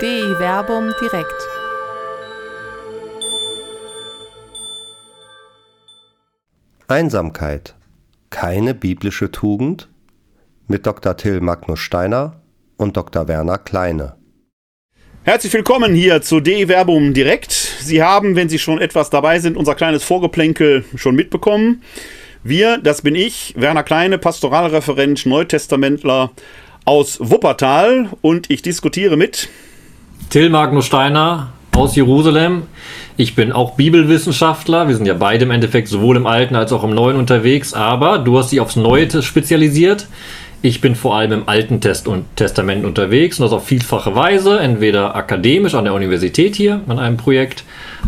DI Werbung direkt. Einsamkeit. Keine biblische Tugend? Mit Dr. Till Magnus Steiner und Dr. Werner Kleine. Herzlich willkommen hier zu DE Werbung direkt. Sie haben, wenn Sie schon etwas dabei sind, unser kleines Vorgeplänkel schon mitbekommen. Wir, das bin ich, Werner Kleine, Pastoralreferent, Neutestamentler aus Wuppertal und ich diskutiere mit Till Magnus Steiner aus Jerusalem. Ich bin auch Bibelwissenschaftler. Wir sind ja beide im Endeffekt sowohl im Alten als auch im Neuen unterwegs. Aber du hast dich aufs Neue spezialisiert. Ich bin vor allem im Alten Test und Testament unterwegs und das auf vielfache Weise, entweder akademisch an der Universität hier an einem Projekt,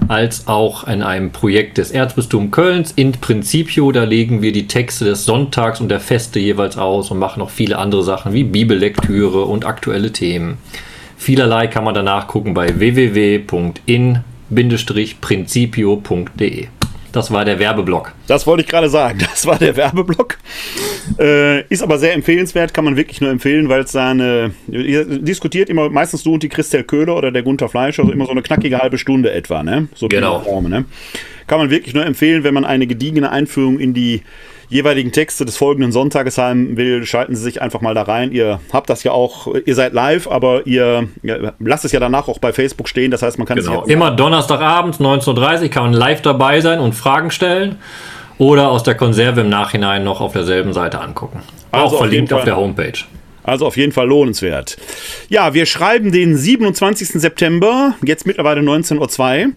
als auch in einem Projekt des Erzbistums Kölns. In Principio, da legen wir die Texte des Sonntags und der Feste jeweils aus und machen noch viele andere Sachen wie Bibellektüre und aktuelle Themen. Vielerlei kann man danach gucken bei www.in-principio.de. Das war der Werbeblock. Das wollte ich gerade sagen. Das war der Werbeblock. Äh, ist aber sehr empfehlenswert, kann man wirklich nur empfehlen, weil es seine. Diskutiert immer, meistens du und die Christel Köhler oder der Gunther Fleischer, also immer so eine knackige halbe Stunde etwa, ne? So genau. Form, ne? Kann man wirklich nur empfehlen, wenn man eine gediegene Einführung in die jeweiligen Texte des folgenden Sonntages haben will, schalten Sie sich einfach mal da rein. Ihr habt das ja auch, ihr seid live, aber ihr ja, lasst es ja danach auch bei Facebook stehen. Das heißt, man kann genau. immer Donnerstagabend 19.30 Uhr kann man live dabei sein und Fragen stellen oder aus der Konserve im Nachhinein noch auf derselben Seite angucken. Also auch verlinkt auf, auf der Homepage. Also auf jeden Fall lohnenswert. Ja, wir schreiben den 27. September, jetzt mittlerweile 19.02 Uhr.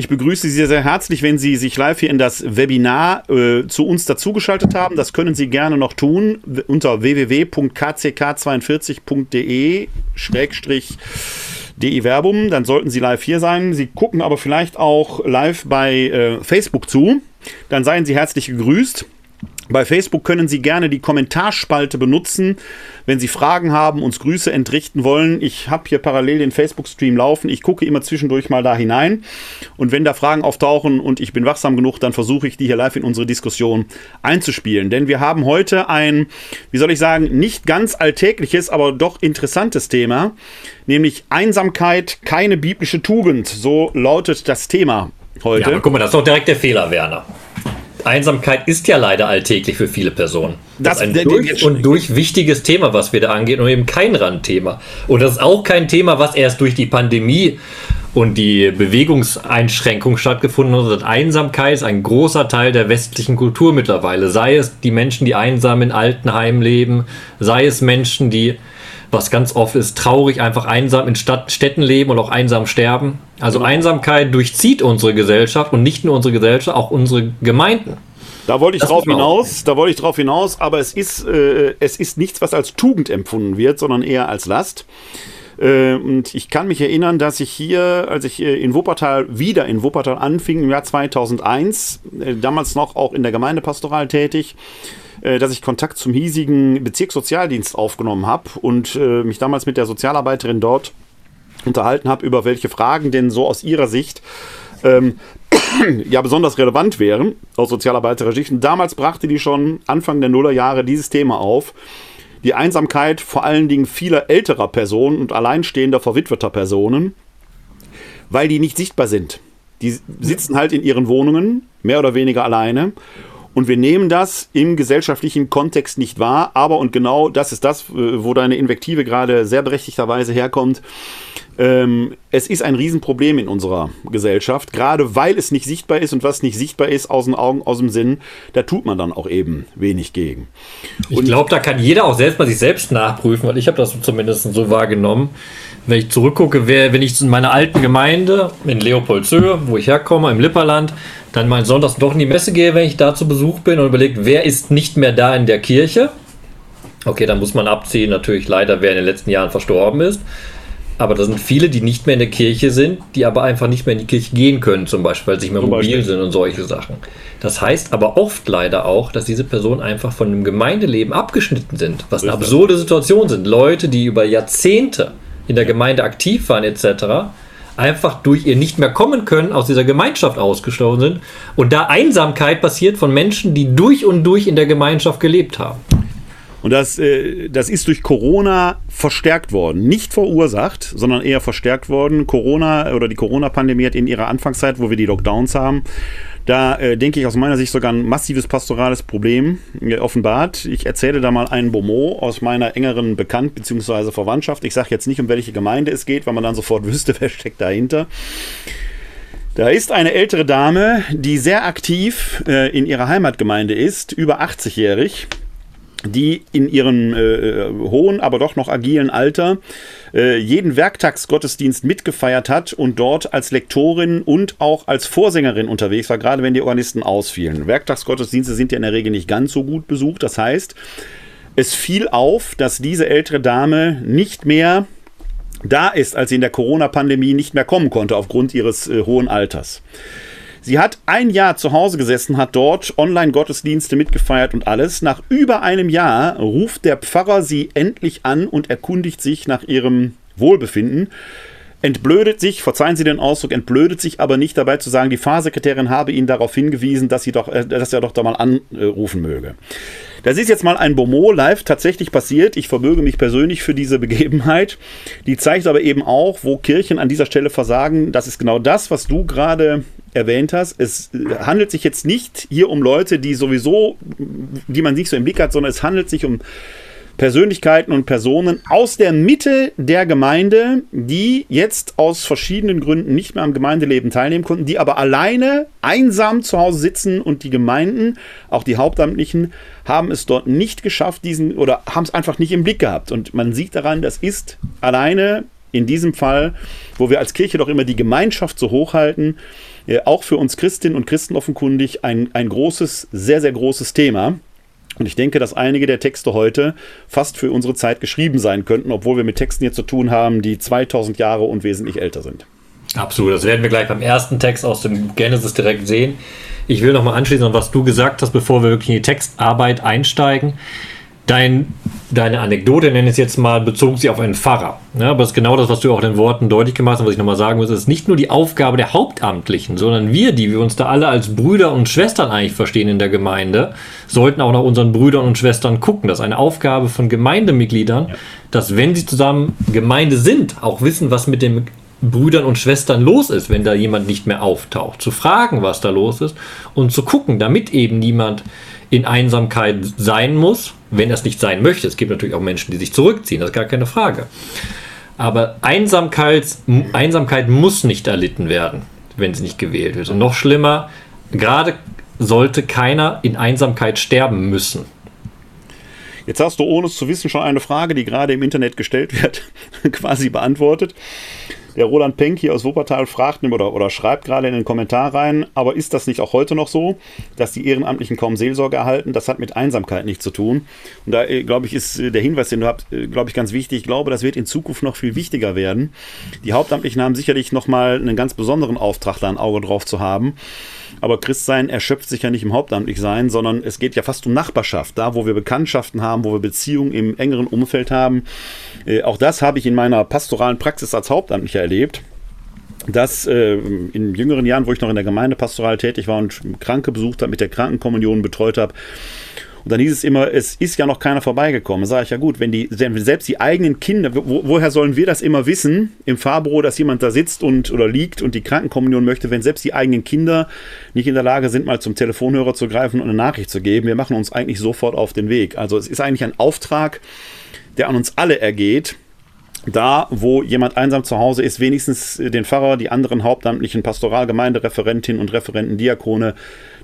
Ich begrüße Sie sehr herzlich, wenn Sie sich live hier in das Webinar äh, zu uns dazugeschaltet haben. Das können Sie gerne noch tun unter www.kck42.de DE Werbung. Dann sollten Sie live hier sein. Sie gucken aber vielleicht auch live bei äh, Facebook zu. Dann seien Sie herzlich gegrüßt. Bei Facebook können Sie gerne die Kommentarspalte benutzen, wenn Sie Fragen haben, uns Grüße entrichten wollen. Ich habe hier parallel den Facebook-Stream laufen. Ich gucke immer zwischendurch mal da hinein. Und wenn da Fragen auftauchen und ich bin wachsam genug, dann versuche ich die hier live in unsere Diskussion einzuspielen. Denn wir haben heute ein, wie soll ich sagen, nicht ganz alltägliches, aber doch interessantes Thema, nämlich Einsamkeit, keine biblische Tugend. So lautet das Thema heute. Ja, guck mal, das ist doch direkt der Fehler, Werner. Einsamkeit ist ja leider alltäglich für viele Personen. Das, das ist ein durch und durch wichtiges Thema, was wir da angehen und eben kein Randthema. Und das ist auch kein Thema, was erst durch die Pandemie und die Bewegungseinschränkung stattgefunden hat. Also Einsamkeit ist ein großer Teil der westlichen Kultur mittlerweile. Sei es die Menschen, die einsam in Altenheimen leben, sei es Menschen, die was ganz oft ist, traurig, einfach einsam in Stadt, Städten leben und auch einsam sterben. Also genau. Einsamkeit durchzieht unsere Gesellschaft und nicht nur unsere Gesellschaft, auch unsere Gemeinden. Da wollte ich das drauf hinaus, da wollte ich drauf hinaus, aber es ist, äh, es ist nichts, was als Tugend empfunden wird, sondern eher als Last. Äh, und ich kann mich erinnern, dass ich hier, als ich äh, in Wuppertal wieder in Wuppertal anfing, im Jahr 2001, äh, damals noch auch in der Gemeindepastoral tätig, dass ich Kontakt zum hiesigen Bezirkssozialdienst aufgenommen habe und äh, mich damals mit der Sozialarbeiterin dort unterhalten habe, über welche Fragen denn so aus ihrer Sicht ähm, ja besonders relevant wären aus sozialarbeiterischer Sicht. Und damals brachte die schon Anfang der Nullerjahre dieses Thema auf. Die Einsamkeit vor allen Dingen vieler älterer Personen und alleinstehender verwitweter Personen, weil die nicht sichtbar sind. Die sitzen halt in ihren Wohnungen, mehr oder weniger alleine und wir nehmen das im gesellschaftlichen Kontext nicht wahr. Aber, und genau das ist das, äh, wo deine Invektive gerade sehr berechtigterweise herkommt, ähm, es ist ein Riesenproblem in unserer Gesellschaft, gerade weil es nicht sichtbar ist und was nicht sichtbar ist aus den Augen, aus dem Sinn, da tut man dann auch eben wenig gegen. Und ich glaube, da kann jeder auch selbst mal sich selbst nachprüfen, weil ich habe das zumindest so wahrgenommen. Wenn ich zurückgucke, wer, wenn ich in meiner alten Gemeinde in Leopoldshöhe, wo ich herkomme, im Lipperland, dann mal sonntags doch in die Messe gehe, wenn ich da zu Besuch bin und überlege, wer ist nicht mehr da in der Kirche. Okay, dann muss man abziehen, natürlich leider, wer in den letzten Jahren verstorben ist. Aber da sind viele, die nicht mehr in der Kirche sind, die aber einfach nicht mehr in die Kirche gehen können, zum Beispiel, weil sie nicht mehr mobil sind und solche Sachen. Das heißt aber oft leider auch, dass diese Personen einfach von dem Gemeindeleben abgeschnitten sind, was eine absurde Situation sind. Leute, die über Jahrzehnte in der Gemeinde aktiv waren, etc., einfach durch ihr nicht mehr kommen können, aus dieser Gemeinschaft ausgestoßen sind und da Einsamkeit passiert von Menschen, die durch und durch in der Gemeinschaft gelebt haben. Und das, äh, das ist durch Corona verstärkt worden. Nicht verursacht, sondern eher verstärkt worden. Corona oder die Corona-Pandemie hat in ihrer Anfangszeit, wo wir die Lockdowns haben, da äh, denke ich aus meiner Sicht sogar ein massives pastorales Problem äh, offenbart. Ich erzähle da mal einen Bonmot aus meiner engeren Bekannt- bzw. Verwandtschaft. Ich sage jetzt nicht, um welche Gemeinde es geht, weil man dann sofort wüsste, wer steckt dahinter. Da ist eine ältere Dame, die sehr aktiv äh, in ihrer Heimatgemeinde ist, über 80-jährig die in ihrem äh, hohen, aber doch noch agilen Alter äh, jeden Werktagsgottesdienst mitgefeiert hat und dort als Lektorin und auch als Vorsängerin unterwegs war, gerade wenn die Organisten ausfielen. Werktagsgottesdienste sind ja in der Regel nicht ganz so gut besucht. Das heißt, es fiel auf, dass diese ältere Dame nicht mehr da ist, als sie in der Corona-Pandemie nicht mehr kommen konnte aufgrund ihres äh, hohen Alters. Sie hat ein Jahr zu Hause gesessen, hat dort Online-Gottesdienste mitgefeiert und alles. Nach über einem Jahr ruft der Pfarrer sie endlich an und erkundigt sich nach ihrem Wohlbefinden. Entblödet sich, verzeihen Sie den Ausdruck, entblödet sich aber nicht dabei zu sagen, die Fahrsekretärin habe ihn darauf hingewiesen, dass, sie doch, äh, dass er doch da mal anrufen möge. Das ist jetzt mal ein Bomo live tatsächlich passiert. Ich verbürge mich persönlich für diese Begebenheit. Die zeigt aber eben auch, wo Kirchen an dieser Stelle versagen. Das ist genau das, was du gerade erwähnt hast. Es handelt sich jetzt nicht hier um Leute, die sowieso, die man nicht so im Blick hat, sondern es handelt sich um Persönlichkeiten und Personen aus der Mitte der Gemeinde, die jetzt aus verschiedenen Gründen nicht mehr am Gemeindeleben teilnehmen konnten, die aber alleine einsam zu Hause sitzen und die Gemeinden, auch die Hauptamtlichen, haben es dort nicht geschafft, diesen oder haben es einfach nicht im Blick gehabt. Und man sieht daran, das ist alleine in diesem Fall, wo wir als Kirche doch immer die Gemeinschaft so hochhalten, äh, auch für uns Christinnen und Christen offenkundig ein, ein großes, sehr, sehr großes Thema. Und ich denke, dass einige der Texte heute fast für unsere Zeit geschrieben sein könnten, obwohl wir mit Texten hier zu tun haben, die 2000 Jahre und wesentlich älter sind. Absolut, das werden wir gleich beim ersten Text aus dem Genesis direkt sehen. Ich will nochmal anschließen an was du gesagt hast, bevor wir wirklich in die Textarbeit einsteigen. Dein, deine Anekdote, nenne ich es jetzt mal, bezog sich auf einen Pfarrer. Ja, aber es ist genau das, was du auch in den Worten deutlich gemacht hast, was ich nochmal sagen muss. Es ist nicht nur die Aufgabe der Hauptamtlichen, sondern wir, die wir uns da alle als Brüder und Schwestern eigentlich verstehen in der Gemeinde, sollten auch nach unseren Brüdern und Schwestern gucken. Das ist eine Aufgabe von Gemeindemitgliedern, ja. dass wenn sie zusammen Gemeinde sind, auch wissen, was mit den Brüdern und Schwestern los ist, wenn da jemand nicht mehr auftaucht. Zu fragen, was da los ist und zu gucken, damit eben niemand in Einsamkeit sein muss, wenn es nicht sein möchte. Es gibt natürlich auch Menschen, die sich zurückziehen, das ist gar keine Frage. Aber Einsamkeit, Einsamkeit muss nicht erlitten werden, wenn sie nicht gewählt wird. Und noch schlimmer, gerade sollte keiner in Einsamkeit sterben müssen. Jetzt hast du, ohne es zu wissen, schon eine Frage, die gerade im Internet gestellt wird, quasi beantwortet. Der Roland Penck hier aus Wuppertal fragt oder, oder schreibt gerade in den Kommentar rein, aber ist das nicht auch heute noch so, dass die Ehrenamtlichen kaum Seelsorge erhalten? Das hat mit Einsamkeit nichts zu tun. Und da, äh, glaube ich, ist äh, der Hinweis, den du habt, äh, glaube ich, ganz wichtig. Ich glaube, das wird in Zukunft noch viel wichtiger werden. Die Hauptamtlichen haben sicherlich nochmal einen ganz besonderen Auftrag, da ein Auge drauf zu haben. Aber Christsein erschöpft sich ja nicht im Hauptamtlichsein, sondern es geht ja fast um Nachbarschaft. Da, wo wir Bekanntschaften haben, wo wir Beziehungen im engeren Umfeld haben. Auch das habe ich in meiner pastoralen Praxis als Hauptamtlicher erlebt dass äh, in jüngeren Jahren, wo ich noch in der Gemeinde pastoral tätig war und Kranke besucht habe, mit der Krankenkommunion betreut habe, und dann hieß es immer, es ist ja noch keiner vorbeigekommen. Sage ich ja gut, wenn die selbst die eigenen Kinder, wo, woher sollen wir das immer wissen im Fahrbüro, dass jemand da sitzt und oder liegt und die Krankenkommunion möchte, wenn selbst die eigenen Kinder nicht in der Lage sind, mal zum Telefonhörer zu greifen und eine Nachricht zu geben. Wir machen uns eigentlich sofort auf den Weg. Also es ist eigentlich ein Auftrag, der an uns alle ergeht, da, wo jemand einsam zu Hause ist, wenigstens den Pfarrer, die anderen hauptamtlichen Pastoralgemeindereferentinnen und Referenten, Diakone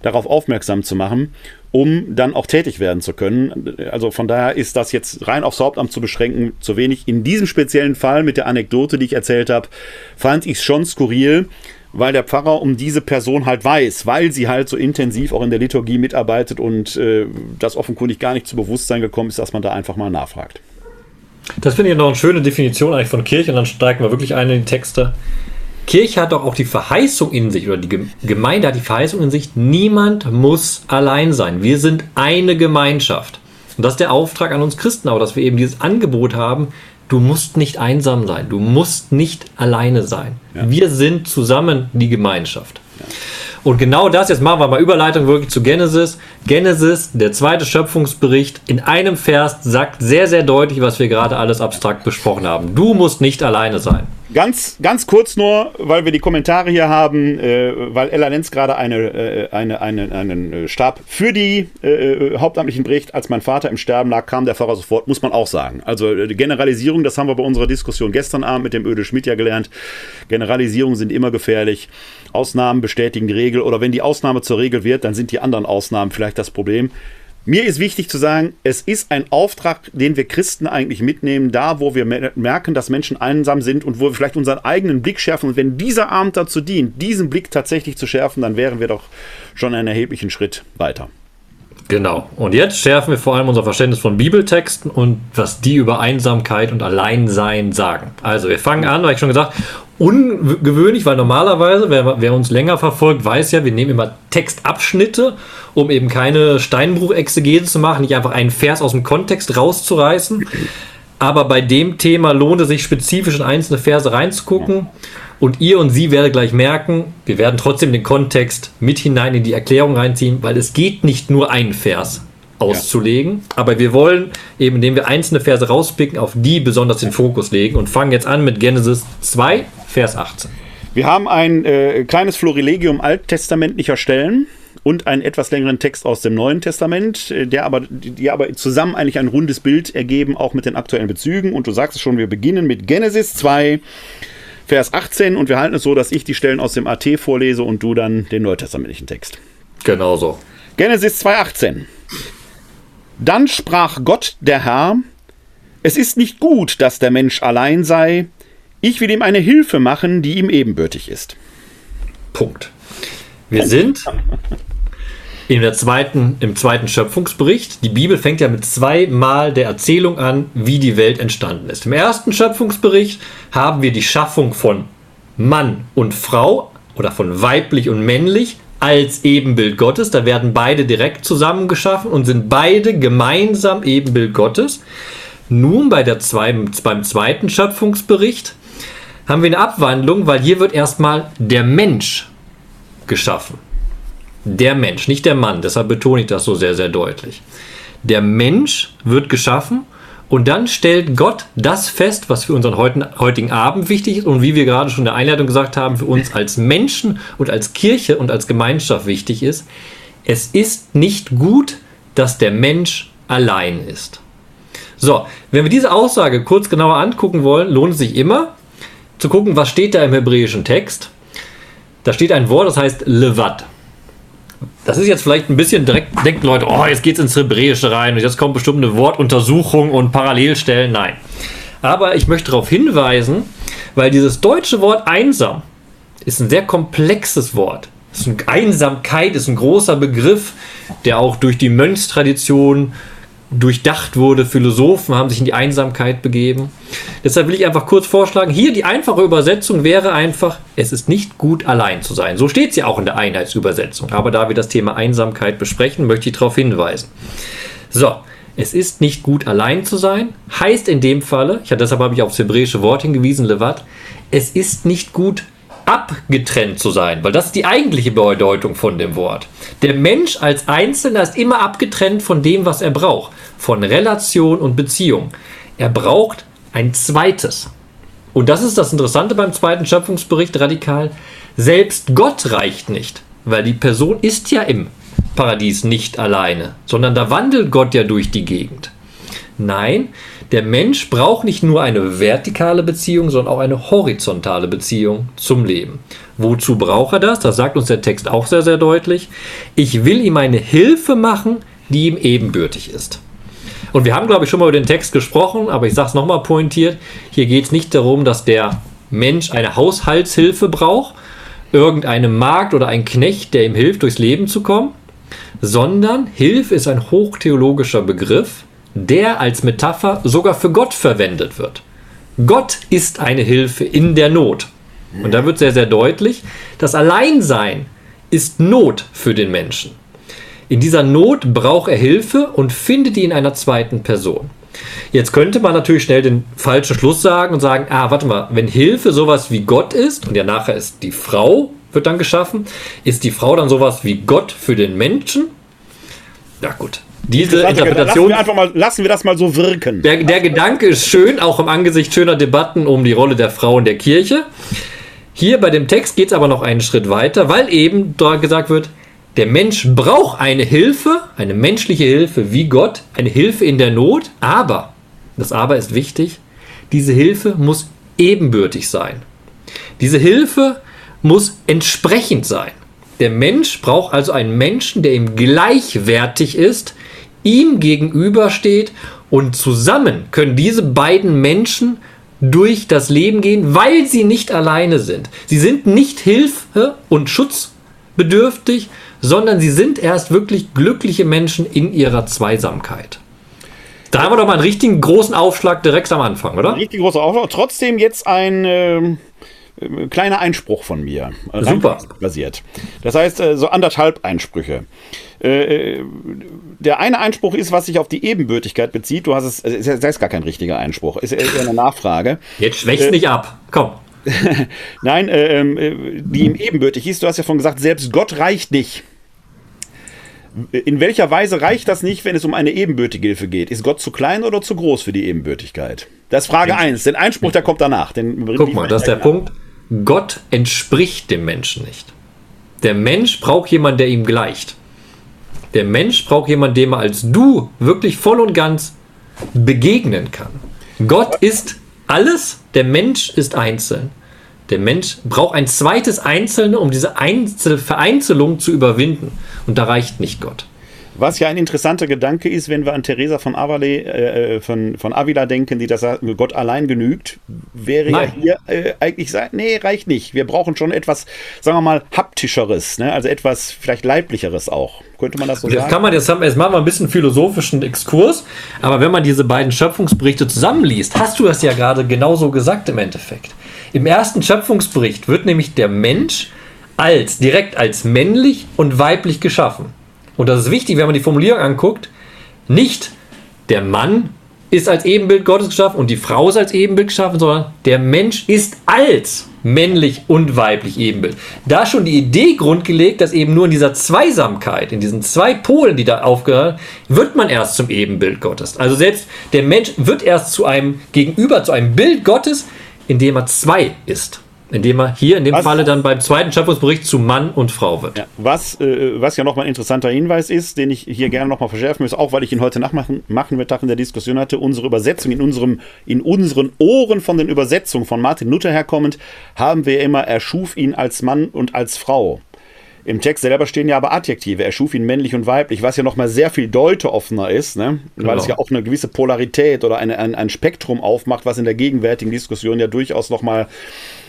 darauf aufmerksam zu machen, um dann auch tätig werden zu können. Also von daher ist das jetzt rein aufs Hauptamt zu beschränken zu wenig. In diesem speziellen Fall mit der Anekdote, die ich erzählt habe, fand ich es schon skurril, weil der Pfarrer um diese Person halt weiß, weil sie halt so intensiv auch in der Liturgie mitarbeitet und äh, das offenkundig gar nicht zu Bewusstsein gekommen ist, dass man da einfach mal nachfragt. Das finde ich noch eine schöne Definition eigentlich von Kirche und dann steigen wir wirklich ein in die Texte. Kirche hat doch auch die Verheißung in sich oder die Gemeinde hat die Verheißung in sich, niemand muss allein sein. Wir sind eine Gemeinschaft. Und das ist der Auftrag an uns Christen auch, dass wir eben dieses Angebot haben, du musst nicht einsam sein, du musst nicht alleine sein. Ja. Wir sind zusammen die Gemeinschaft. Ja. Und genau das, jetzt machen wir mal Überleitung wirklich zu Genesis. Genesis, der zweite Schöpfungsbericht, in einem Vers sagt sehr, sehr deutlich, was wir gerade alles abstrakt besprochen haben. Du musst nicht alleine sein. Ganz, ganz kurz nur, weil wir die Kommentare hier haben, äh, weil Ella Lenz gerade eine, äh, eine, eine, einen äh, Stab für die äh, äh, Hauptamtlichen bricht. Als mein Vater im Sterben lag, kam der Pfarrer sofort, muss man auch sagen. Also äh, Generalisierung, das haben wir bei unserer Diskussion gestern Abend mit dem Öde Schmidt ja gelernt. Generalisierungen sind immer gefährlich. Ausnahmen bestätigen die Regel oder wenn die Ausnahme zur Regel wird, dann sind die anderen Ausnahmen vielleicht das Problem. Mir ist wichtig zu sagen, es ist ein Auftrag, den wir Christen eigentlich mitnehmen, da wo wir merken, dass Menschen einsam sind und wo wir vielleicht unseren eigenen Blick schärfen. Und wenn dieser Abend dazu dient, diesen Blick tatsächlich zu schärfen, dann wären wir doch schon einen erheblichen Schritt weiter. Genau. Und jetzt schärfen wir vor allem unser Verständnis von Bibeltexten und was die über Einsamkeit und Alleinsein sagen. Also wir fangen an, weil ich schon gesagt, ungewöhnlich, weil normalerweise, wer, wer, uns länger verfolgt, weiß ja, wir nehmen immer Textabschnitte, um eben keine Steinbruchexegese zu machen, nicht einfach einen Vers aus dem Kontext rauszureißen. Aber bei dem Thema lohnt es sich spezifisch in einzelne Verse reinzugucken. Und ihr und sie werdet gleich merken, wir werden trotzdem den Kontext mit hinein in die Erklärung reinziehen, weil es geht nicht nur einen Vers auszulegen. Ja. Aber wir wollen eben, indem wir einzelne Verse rauspicken, auf die besonders den Fokus legen und fangen jetzt an mit Genesis 2, Vers 18. Wir haben ein äh, kleines Florilegium alttestamentlicher Stellen und einen etwas längeren Text aus dem Neuen Testament, äh, der aber, die aber zusammen eigentlich ein rundes Bild ergeben, auch mit den aktuellen Bezügen. Und du sagst es schon, wir beginnen mit Genesis 2, Vers 18 und wir halten es so, dass ich die Stellen aus dem AT vorlese und du dann den neutestamentlichen Text. Genau so. Genesis 2, 18. Dann sprach Gott, der Herr, es ist nicht gut, dass der Mensch allein sei, ich will ihm eine Hilfe machen, die ihm ebenbürtig ist. Punkt. Wir sind in der zweiten, im zweiten Schöpfungsbericht. Die Bibel fängt ja mit zweimal der Erzählung an, wie die Welt entstanden ist. Im ersten Schöpfungsbericht haben wir die Schaffung von Mann und Frau oder von weiblich und männlich als Ebenbild Gottes. Da werden beide direkt zusammengeschaffen und sind beide gemeinsam Ebenbild Gottes. Nun bei der zwei, beim zweiten Schöpfungsbericht haben wir eine Abwandlung, weil hier wird erstmal der Mensch geschaffen. Der Mensch, nicht der Mann, deshalb betone ich das so sehr, sehr deutlich. Der Mensch wird geschaffen und dann stellt Gott das fest, was für unseren heutigen Abend wichtig ist und wie wir gerade schon in der Einleitung gesagt haben, für uns als Menschen und als Kirche und als Gemeinschaft wichtig ist. Es ist nicht gut, dass der Mensch allein ist. So, wenn wir diese Aussage kurz genauer angucken wollen, lohnt es sich immer zu gucken, was steht da im hebräischen Text. Da steht ein Wort, das heißt Levat. Das ist jetzt vielleicht ein bisschen direkt, denken Leute, oh, jetzt geht es ins Hebräische rein und jetzt kommt bestimmt eine Wortuntersuchung und Parallelstellen. Nein. Aber ich möchte darauf hinweisen, weil dieses deutsche Wort einsam ist ein sehr komplexes Wort. Einsamkeit ist ein großer Begriff, der auch durch die Mönchstradition durchdacht wurde. Philosophen haben sich in die Einsamkeit begeben. Deshalb will ich einfach kurz vorschlagen, hier die einfache Übersetzung wäre einfach, es ist nicht gut allein zu sein. So steht es ja auch in der Einheitsübersetzung. Aber da wir das Thema Einsamkeit besprechen, möchte ich darauf hinweisen. So, es ist nicht gut allein zu sein, heißt in dem Falle, ich, deshalb habe ich auf das hebräische Wort hingewiesen, Levat, es ist nicht gut abgetrennt zu sein, weil das ist die eigentliche Bedeutung von dem Wort. Der Mensch als Einzelner ist immer abgetrennt von dem, was er braucht, von Relation und Beziehung. Er braucht ein zweites. Und das ist das Interessante beim zweiten Schöpfungsbericht radikal. Selbst Gott reicht nicht, weil die Person ist ja im Paradies nicht alleine, sondern da wandelt Gott ja durch die Gegend. Nein, der Mensch braucht nicht nur eine vertikale Beziehung, sondern auch eine horizontale Beziehung zum Leben. Wozu braucht er das? Das sagt uns der Text auch sehr, sehr deutlich. Ich will ihm eine Hilfe machen, die ihm ebenbürtig ist. Und wir haben, glaube ich, schon mal über den Text gesprochen, aber ich sage es nochmal pointiert. Hier geht es nicht darum, dass der Mensch eine Haushaltshilfe braucht, irgendeine Magd oder ein Knecht, der ihm hilft, durchs Leben zu kommen, sondern Hilfe ist ein hochtheologischer Begriff, der als Metapher sogar für Gott verwendet wird. Gott ist eine Hilfe in der Not. Und da wird sehr, sehr deutlich, das Alleinsein ist Not für den Menschen. In dieser Not braucht er Hilfe und findet die in einer zweiten Person. Jetzt könnte man natürlich schnell den falschen Schluss sagen und sagen, ah, warte mal, wenn Hilfe sowas wie Gott ist und ja nachher ist die Frau wird dann geschaffen. Ist die Frau dann sowas wie Gott für den Menschen? Ja gut, diese Interpretation. Lassen wir, mal, lassen wir das mal so wirken. Der, der Gedanke ist schön, auch im Angesicht schöner Debatten um die Rolle der Frau in der Kirche. Hier bei dem Text geht es aber noch einen Schritt weiter, weil eben dort gesagt wird, der Mensch braucht eine Hilfe, eine menschliche Hilfe wie Gott, eine Hilfe in der Not, aber, das aber ist wichtig, diese Hilfe muss ebenbürtig sein. Diese Hilfe muss entsprechend sein. Der Mensch braucht also einen Menschen, der ihm gleichwertig ist, ihm gegenübersteht und zusammen können diese beiden Menschen durch das Leben gehen, weil sie nicht alleine sind. Sie sind nicht Hilfe und schutzbedürftig, sondern sie sind erst wirklich glückliche Menschen in ihrer Zweisamkeit. Da haben wir doch mal einen richtigen großen Aufschlag direkt am Anfang, oder? Richtig großer Aufschlag. Trotzdem jetzt ein äh, kleiner Einspruch von mir. Super. Basiert. Das heißt, äh, so anderthalb Einsprüche. Äh, der eine Einspruch ist, was sich auf die Ebenbürtigkeit bezieht. Du hast es, das ist gar kein richtiger Einspruch, ist eher eine Nachfrage. Jetzt schwächst äh, nicht ab. Komm. Nein, äh, ähm, die ihm ebenbürtig ist. Du hast ja schon gesagt, selbst Gott reicht nicht. In welcher Weise reicht das nicht, wenn es um eine ebenbürtige Hilfe geht? Ist Gott zu klein oder zu groß für die Ebenbürtigkeit? Das ist Frage 1. Den Einspruch, der kommt danach. Den Guck mal, das ist der Punkt. Gott entspricht dem Menschen nicht. Der Mensch braucht jemanden, der ihm gleicht. Der Mensch braucht jemanden, dem er als du wirklich voll und ganz begegnen kann. Gott ist alles, der Mensch ist einzeln. Der Mensch braucht ein zweites Einzelne, um diese Einzel Vereinzelung zu überwinden. Und da reicht nicht Gott. Was ja ein interessanter Gedanke ist, wenn wir an Teresa von, Avale, äh, von, von Avila denken, die das sagt, Gott allein genügt, wäre Nein. ja hier äh, eigentlich sagen, nee, reicht nicht. Wir brauchen schon etwas, sagen wir mal, haptischeres, ne? also etwas vielleicht leiblicheres auch. Könnte man das so das sagen? Kann man jetzt, jetzt machen wir ein bisschen philosophischen Exkurs, aber wenn man diese beiden Schöpfungsberichte zusammenliest, hast du das ja gerade genauso gesagt im Endeffekt. Im ersten Schöpfungsbericht wird nämlich der Mensch als direkt als männlich und weiblich geschaffen und das ist wichtig, wenn man die Formulierung anguckt, nicht der Mann ist als Ebenbild Gottes geschaffen und die Frau ist als Ebenbild geschaffen, sondern der Mensch ist als männlich und weiblich Ebenbild. Da schon die Idee grundgelegt, dass eben nur in dieser Zweisamkeit, in diesen zwei Polen, die da aufgehören, wird man erst zum Ebenbild Gottes. Also selbst der Mensch wird erst zu einem Gegenüber, zu einem Bild Gottes, indem er zwei ist. Indem er hier in dem was, Falle dann beim zweiten Schöpfungsbericht zu Mann und Frau wird. Ja, was, äh, was ja nochmal ein interessanter Hinweis ist, den ich hier gerne nochmal verschärfen muss, auch weil ich ihn heute nachmachen machen Mittag in der Diskussion hatte, unsere Übersetzung in, unserem, in unseren Ohren von den Übersetzungen von Martin Luther herkommend, haben wir immer, er schuf ihn als Mann und als Frau. Im Text selber stehen ja aber Adjektive. Er schuf ihn männlich und weiblich, was ja nochmal sehr viel deuteoffener ist, ne? weil genau. es ja auch eine gewisse Polarität oder eine, ein, ein Spektrum aufmacht, was in der gegenwärtigen Diskussion ja durchaus nochmal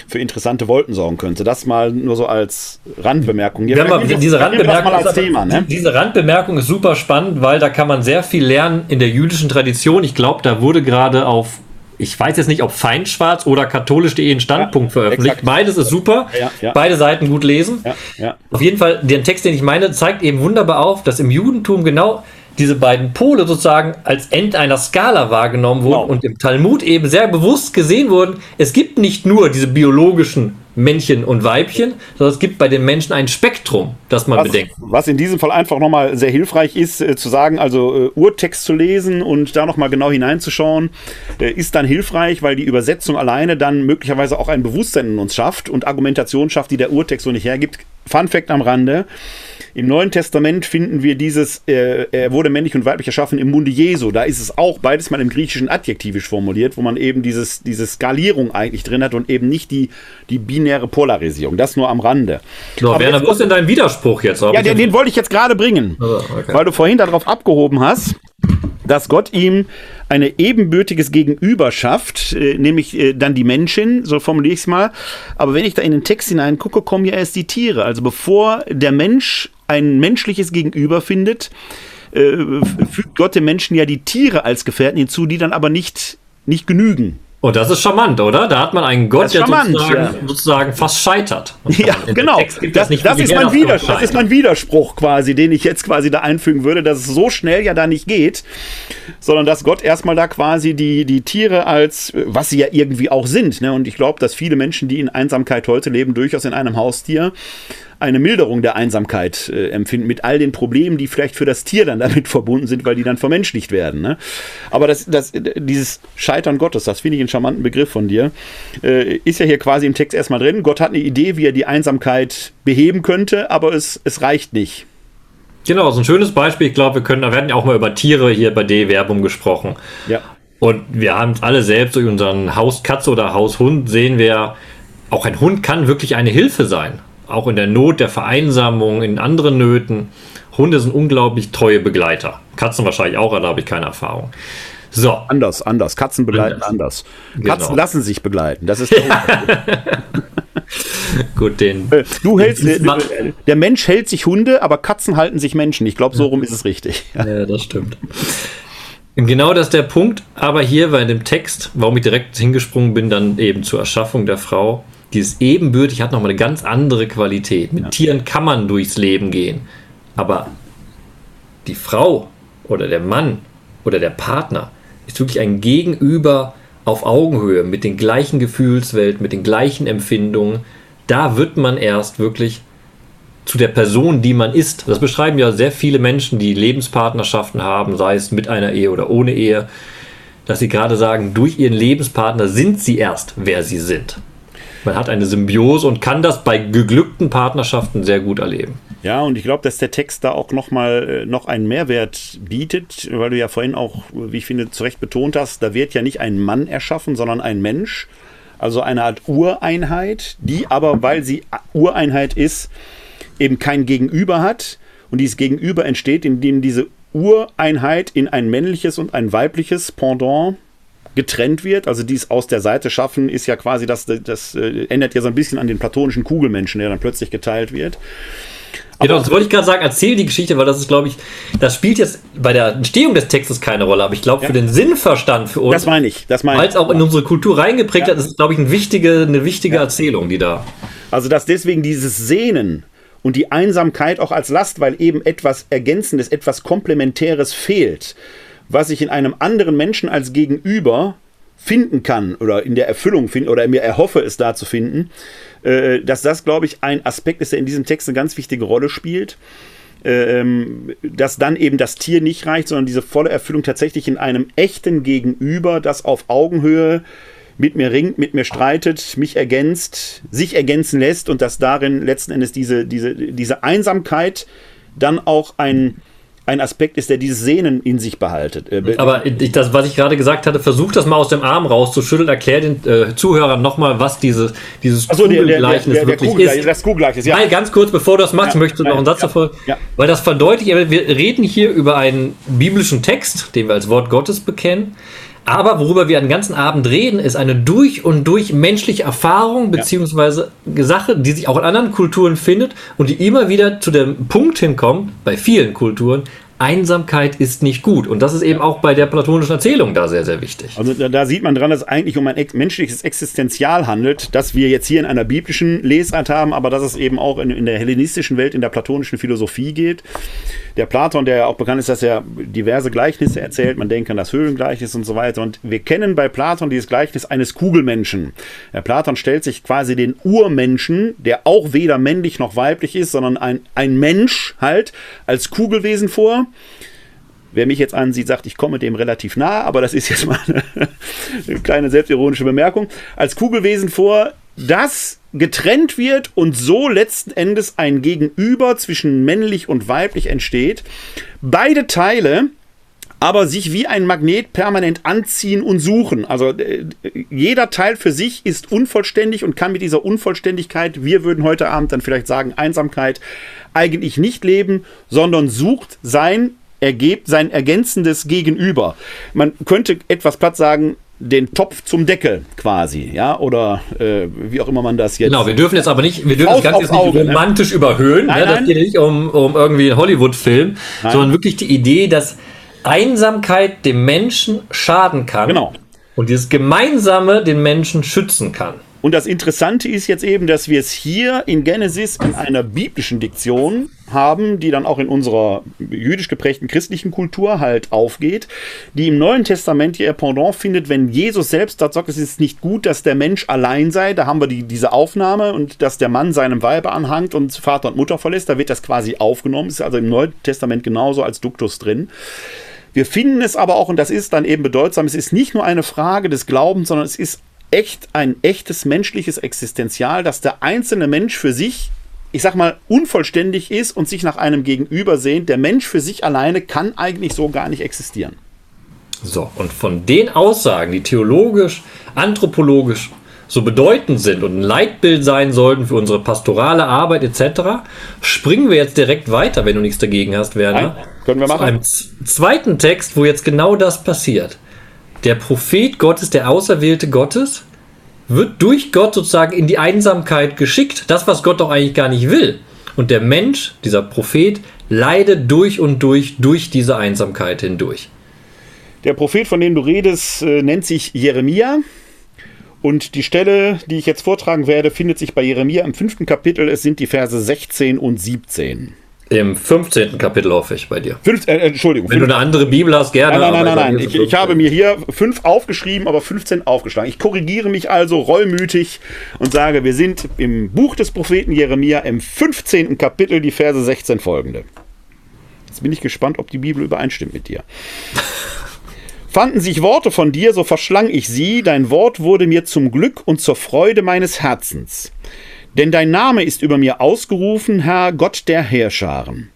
für interessante Wolken sorgen könnte. Das mal nur so als Randbemerkung. Jetzt wir, diese, Randbemerkung als Thema, ne? diese Randbemerkung ist super spannend, weil da kann man sehr viel lernen in der jüdischen Tradition. Ich glaube, da wurde gerade auf ich weiß jetzt nicht, ob Feinschwarz oder katholisch.de einen Standpunkt ja, veröffentlicht. Exakt. Beides ist super. Ja, ja. Beide Seiten gut lesen. Auf jeden Fall, der Text, den ich meine, zeigt eben wunderbar auf, dass im Judentum genau diese beiden Pole sozusagen als End einer Skala wahrgenommen wurden genau. und im Talmud eben sehr bewusst gesehen wurden, es gibt nicht nur diese biologischen Männchen und Weibchen, sondern es gibt bei den Menschen ein Spektrum, das man was, bedenkt. Was in diesem Fall einfach nochmal sehr hilfreich ist, äh, zu sagen, also äh, Urtext zu lesen und da nochmal genau hineinzuschauen, äh, ist dann hilfreich, weil die Übersetzung alleine dann möglicherweise auch ein Bewusstsein in uns schafft und Argumentation schafft, die der Urtext so nicht hergibt. Fun Fact am Rande. Im Neuen Testament finden wir dieses, äh, er wurde männlich und weiblich erschaffen im Munde Jesu. Da ist es auch beides mal im Griechischen adjektivisch formuliert, wo man eben dieses, diese Skalierung eigentlich drin hat und eben nicht die, die binäre Polarisierung. Das nur am Rande. So, Aber Werner, wo ist denn dein Widerspruch jetzt? Ja, den, den, wollte ich jetzt gerade bringen, also, okay. weil du vorhin darauf abgehoben hast, dass Gott ihm eine ebenbürtiges Gegenüber schafft, äh, nämlich äh, dann die Menschen, so formuliere ich es mal. Aber wenn ich da in den Text hineingucke, kommen ja erst die Tiere. Also bevor der Mensch ein menschliches Gegenüber findet, äh, fügt Gott dem Menschen ja die Tiere als Gefährten hinzu, die dann aber nicht, nicht genügen. Und das ist charmant, oder? Da hat man einen Gott, der charmant, sozusagen, ja. sozusagen fast scheitert. Ja, genau. Das, das, viel ist mein Widerspruch, das ist mein Widerspruch quasi, den ich jetzt quasi da einfügen würde, dass es so schnell ja da nicht geht, sondern dass Gott erstmal da quasi die, die Tiere als, äh, was sie ja irgendwie auch sind. Ne? Und ich glaube, dass viele Menschen, die in Einsamkeit heute leben, durchaus in einem Haustier eine Milderung der Einsamkeit äh, empfinden, mit all den Problemen, die vielleicht für das Tier dann damit verbunden sind, weil die dann vermenschlicht werden. Ne? Aber das, das, dieses Scheitern Gottes, das finde ich einen charmanten Begriff von dir, äh, ist ja hier quasi im Text erstmal drin. Gott hat eine Idee, wie er die Einsamkeit beheben könnte, aber es, es reicht nicht. Genau, so ein schönes Beispiel. Ich glaube, wir können, da werden ja auch mal über Tiere hier bei D-Werbung gesprochen. Ja. Und wir haben es alle selbst durch unseren Hauskatze oder Haushund sehen wir, auch ein Hund kann wirklich eine Hilfe sein. Auch in der Not, der Vereinsamung, in anderen Nöten. Hunde sind unglaublich treue Begleiter. Katzen wahrscheinlich auch, aber da habe ich keine Erfahrung. So, Anders, anders. Katzen begleiten Anders. anders. Katzen Genau. lassen sich begleiten. Das ist gut, den. Äh, Du hältst, Das äh, macht- der Mensch hält sich Hunde, aber Katzen halten sich Menschen. Ich glaube, so rum ist es richtig. Ja, das stimmt. Genau das ist der Punkt, aber hier bei dem Text, warum ich direkt hingesprungen bin, dann eben zur Erschaffung der Frau, dieses ebenbürtig hat nochmal eine ganz andere Qualität. Mit Tieren kann man durchs Leben gehen, aber die Frau oder der Mann oder der Partner ist wirklich ein Gegenüber auf Augenhöhe mit den gleichen Gefühlswelten, mit den gleichen Empfindungen. Da wird man erst wirklich zu der Person, die man ist. Das beschreiben ja sehr viele Menschen, die Lebenspartnerschaften haben, sei es mit einer Ehe oder ohne Ehe, dass sie gerade sagen, durch ihren Lebenspartner sind sie erst, wer sie sind. Man hat eine Symbiose und kann das bei geglückten Partnerschaften sehr gut erleben. Ja, und ich glaube, dass der Text da auch noch mal äh, noch einen Mehrwert bietet, weil du ja vorhin auch, wie ich finde, zu Recht betont hast, da wird ja nicht ein Mann erschaffen, sondern ein Mensch. Also eine Art Ureinheit, die aber, weil sie Ureinheit ist, eben kein Gegenüber hat. Und dieses Gegenüber entsteht, indem diese Ureinheit in ein männliches und ein weibliches Pendant getrennt wird. Also dies aus der Seite schaffen ist ja quasi, das, das äh, ändert ja so ein bisschen an den platonischen Kugelmenschen, der dann plötzlich geteilt wird. Genau, das wollte ich gerade sagen, erzähl die Geschichte, weil das ist, glaube ich, das spielt jetzt bei der Entstehung des Textes keine Rolle, aber ich glaube, für Ja. den Sinnverstand für uns, Das meine ich. Das meine weil es auch in unsere Kultur reingeprägt Ja. hat, ist, glaube ich, eine wichtige, eine wichtige Erzählung, die da. Also, dass deswegen dieses Sehnen und die Einsamkeit auch als Last, weil eben etwas Ergänzendes, etwas Komplementäres fehlt, was ich in einem anderen Menschen als Gegenüber finden kann oder in der Erfüllung finden oder mir erhoffe, es da zu finden, äh, dass das, glaube ich, ein Aspekt ist, der in diesem Text eine ganz wichtige Rolle spielt. Ähm, dass dann eben das Tier nicht reicht, sondern diese volle Erfüllung tatsächlich in einem echten Gegenüber, das auf Augenhöhe mit mir ringt, mit mir streitet, mich ergänzt, sich ergänzen lässt und dass darin letzten Endes diese, diese, diese Einsamkeit dann auch ein, ein Aspekt ist, der dieses Sehnen in sich behaltet. Äh, be- Aber das, was ich gerade gesagt hatte, versuch das mal aus dem Arm rauszuschütteln, erklär den äh, Zuhörern nochmal, was diese, dieses Achso, der, der, der, Kugelgleichnis der, wirklich Kugel, ist. das Kugelgleichnis, ja. Nein, ganz kurz, bevor du das machst, Ja, möchtest du noch einen Satz ja, davor, ja. weil das verdeutlicht, wir reden hier über einen biblischen Text, den wir als Wort Gottes bekennen, aber worüber wir den ganzen Abend reden, ist eine durch und durch menschliche Erfahrung, beziehungsweise Sache, die sich auch in anderen Kulturen findet und die immer wieder zu dem Punkt hinkommt, bei vielen Kulturen, Einsamkeit ist nicht gut. Und das ist eben auch bei der platonischen Erzählung da sehr, sehr wichtig. Also da, da sieht man dran, dass es eigentlich um ein ex menschliches Existenzial handelt, das wir jetzt hier in einer biblischen Lesart haben, aber dass es eben auch in, in der hellenistischen Welt, in der platonischen Philosophie geht. Der Platon, der ja auch bekannt ist, dass er diverse Gleichnisse erzählt, man denkt an das Höhlengleichnis und so weiter. Und wir kennen bei Platon dieses Gleichnis eines Kugelmenschen. Der Platon stellt sich quasi den Urmenschen, der auch weder männlich noch weiblich ist, sondern ein, ein Mensch halt, als Kugelwesen vor. Wer mich jetzt ansieht, sagt, ich komme dem relativ nah, aber das ist jetzt mal eine, eine kleine selbstironische Bemerkung. Als Kugelwesen vor, das getrennt wird und so letzten Endes ein Gegenüber zwischen männlich und weiblich entsteht. Beide Teile aber sich wie ein Magnet permanent anziehen und suchen. Also äh, jeder Teil für sich ist unvollständig und kann mit dieser Unvollständigkeit, wir würden heute Abend dann vielleicht sagen, Einsamkeit, eigentlich nicht leben, sondern sucht sein ergebt sein ergänzendes Gegenüber. Man könnte etwas platt sagen, den Topf zum Deckel quasi, ja, oder äh, wie auch immer man das jetzt. Genau, wir dürfen jetzt aber nicht, wir dürfen das Ganze jetzt nicht Auge, ne? romantisch überhöhen. Nein, ne? Das nein. geht nicht um, um irgendwie einen Hollywood-Film, sondern wirklich die Idee, dass Einsamkeit dem Menschen schaden kann. Genau. und dieses Gemeinsame den Menschen schützen kann. Und das Interessante ist jetzt eben, dass wir es hier in Genesis in einer biblischen Diktion haben, die dann auch in unserer jüdisch geprägten christlichen Kultur halt aufgeht, die im Neuen Testament ihr Pendant findet, wenn Jesus selbst sagt, es ist nicht gut, dass der Mensch allein sei, da haben wir die, diese Aufnahme und dass der Mann seinem Weibe anhangt und Vater und Mutter verlässt, da wird das quasi aufgenommen, ist also im Neuen Testament genauso als Duktus drin. Wir finden es aber auch, und das ist dann eben bedeutsam, es ist nicht nur eine Frage des Glaubens, sondern es ist echt ein echtes menschliches Existenzial, dass der einzelne Mensch für sich ich sag mal, unvollständig ist und sich nach einem Gegenüber sehnt. Der Mensch für sich alleine kann eigentlich so gar nicht existieren. So, und von den Aussagen, die theologisch, anthropologisch so bedeutend sind und ein Leitbild sein sollten für unsere pastorale Arbeit etc., springen wir jetzt direkt weiter, wenn du nichts dagegen hast, Werner. Nein, können wir machen. Zu einem zweiten Text, wo jetzt genau das passiert. Der Prophet Gottes, der Auserwählte Gottes, wird durch Gott sozusagen in die Einsamkeit geschickt. Das, was Gott doch eigentlich gar nicht will. Und der Mensch, dieser Prophet, leidet durch und durch durch diese Einsamkeit hindurch. Der Prophet, von dem du redest, äh, nennt sich Jeremia. Und die Stelle, die ich jetzt vortragen werde, findet sich bei Jeremia im fünften Kapitel. Es sind die Verse 16 und 17. Im 15. Kapitel hoffe ich bei dir. Fünf, äh, Entschuldigung. Wenn fünf, du eine andere Bibel hast, gerne. Nein, nein, nein, nein. nein. Ich, ich, habe mir hier fünf aufgeschrieben, aber 15 aufgeschlagen. Ich korrigiere mich also reumütig und sage, wir sind im Buch des Propheten Jeremia im 15. Kapitel, die Verse 16 folgende. Jetzt bin ich gespannt, ob die Bibel übereinstimmt mit dir. Fanden sich Worte von dir, so verschlang ich sie, dein Wort wurde mir zum Glück und zur Freude meines Herzens. Denn dein Name ist über mir ausgerufen, Herr Gott der Heerscharen.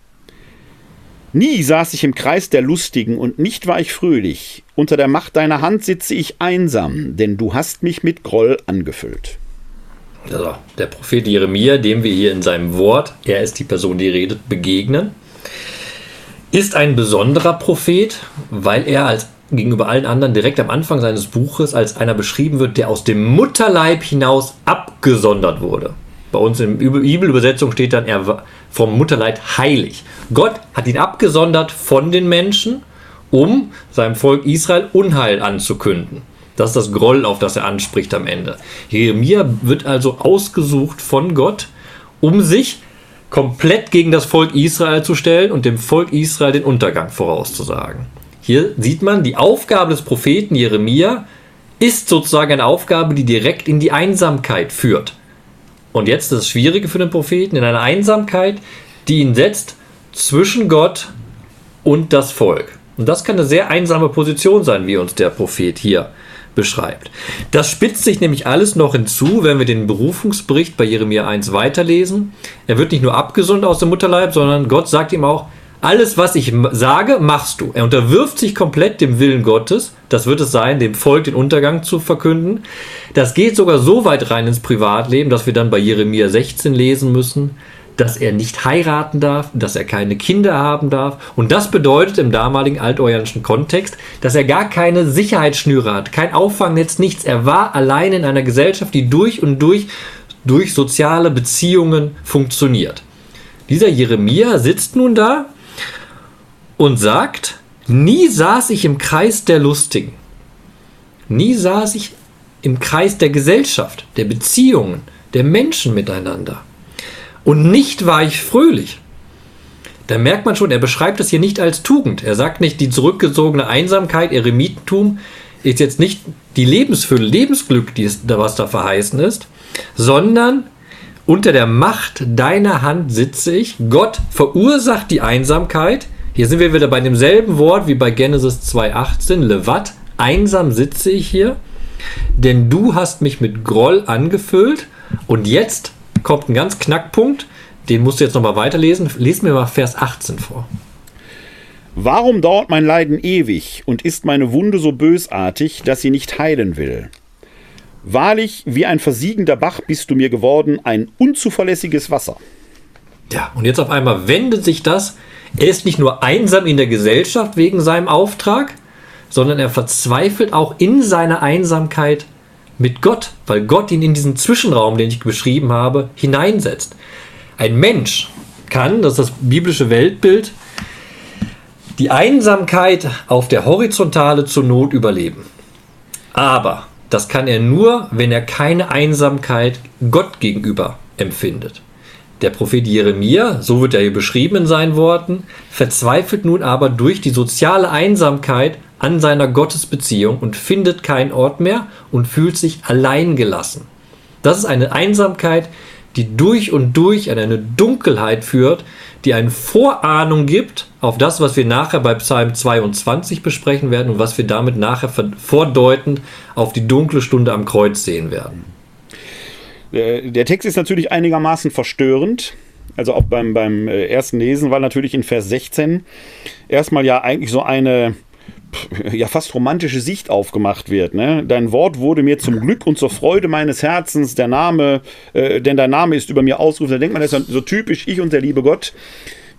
Nie saß ich im Kreis der Lustigen und nicht war ich fröhlich. Unter der Macht deiner Hand sitze ich einsam, denn du hast mich mit Groll angefüllt. Also, der Prophet Jeremia, dem wir hier in seinem Wort, er ist die Person, die redet, begegnen, ist ein besonderer Prophet, weil er als gegenüber allen anderen direkt am Anfang seines Buches als einer beschrieben wird, der aus dem Mutterleib hinaus abgesondert wurde. Bei uns in der Bibelübersetzung steht dann, er war vom Mutterleib heilig. Gott hat ihn abgesondert von den Menschen, um seinem Volk Israel Unheil anzukünden. Das ist das Groll, auf das er anspricht am Ende. Jeremia wird also ausgesucht von Gott, um sich komplett gegen das Volk Israel zu stellen und dem Volk Israel den Untergang vorauszusagen. Hier sieht man, die Aufgabe des Propheten Jeremia ist sozusagen eine Aufgabe, die direkt in die Einsamkeit führt. Und jetzt das Schwierige für den Propheten, in einer Einsamkeit, die ihn setzt zwischen Gott und das Volk. Und das kann eine sehr einsame Position sein, wie uns der Prophet hier beschreibt. Das spitzt sich nämlich alles noch hinzu, wenn wir den Berufungsbericht bei Jeremia 1 weiterlesen. Er wird nicht nur abgesund aus dem Mutterleib, sondern Gott sagt ihm auch, alles, was ich sage, machst du. Er unterwirft sich komplett dem Willen Gottes. Das wird es sein, dem Volk den Untergang zu verkünden. Das geht sogar so weit rein ins Privatleben, dass wir dann bei Jeremia 16 lesen müssen, dass er nicht heiraten darf, dass er keine Kinder haben darf. Und das bedeutet im damaligen altorianischen Kontext, dass er gar keine Sicherheitsschnüre hat, kein Auffangnetz, nichts. Er war allein in einer Gesellschaft, die durch und durch durch soziale Beziehungen funktioniert. Dieser Jeremia sitzt nun da und sagt, nie saß ich im Kreis der Lustigen. Nie saß ich im Kreis der Gesellschaft, der Beziehungen, der Menschen miteinander. Und nicht war ich fröhlich. Da merkt man schon, er beschreibt es hier nicht als Tugend. Er sagt nicht, die zurückgezogene Einsamkeit, Eremitentum ist jetzt nicht die Lebensfülle, Lebensglück, die ist, was da verheißen ist, sondern unter der Macht deiner Hand sitze ich. Gott verursacht die Einsamkeit, hier sind wir wieder bei demselben Wort wie bei Genesis 2,18, Levat. Einsam sitze ich hier, denn du hast mich mit Groll angefüllt. Und jetzt kommt ein ganz Knackpunkt, den musst du jetzt nochmal weiterlesen. Lies mir mal Vers 18 vor. Warum dauert mein Leiden ewig und ist meine Wunde so bösartig, dass sie nicht heilen will? Wahrlich, wie ein versiegender Bach bist du mir geworden, ein unzuverlässiges Wasser. Ja, und jetzt auf einmal wendet sich das er ist nicht nur einsam in der Gesellschaft wegen seinem Auftrag, sondern er verzweifelt auch in seiner Einsamkeit mit Gott, weil Gott ihn in diesen Zwischenraum, den ich beschrieben habe, hineinsetzt. Ein Mensch kann, das ist das biblische Weltbild, die Einsamkeit auf der Horizontale zur Not überleben. Aber das kann er nur, wenn er keine Einsamkeit Gott gegenüber empfindet. Der Prophet Jeremia, so wird er hier beschrieben in seinen Worten, verzweifelt nun aber durch die soziale Einsamkeit an seiner Gottesbeziehung und findet keinen Ort mehr und fühlt sich alleingelassen. Das ist eine Einsamkeit, die durch und durch an eine Dunkelheit führt, die eine Vorahnung gibt auf das, was wir nachher bei Psalm 22 besprechen werden und was wir damit nachher vordeutend auf die dunkle Stunde am Kreuz sehen werden. Äh, der Text ist natürlich einigermaßen verstörend. Also auch beim, beim äh, ersten Lesen, weil natürlich in Vers 16 erstmal ja eigentlich so eine ja fast romantische Sicht aufgemacht wird. Ne? Dein Wort wurde mir zum Glück und zur Freude meines Herzens, der Name, äh, denn dein Name ist über mir ausgerufen. Da denkt man, das ist so typisch ich und der liebe Gott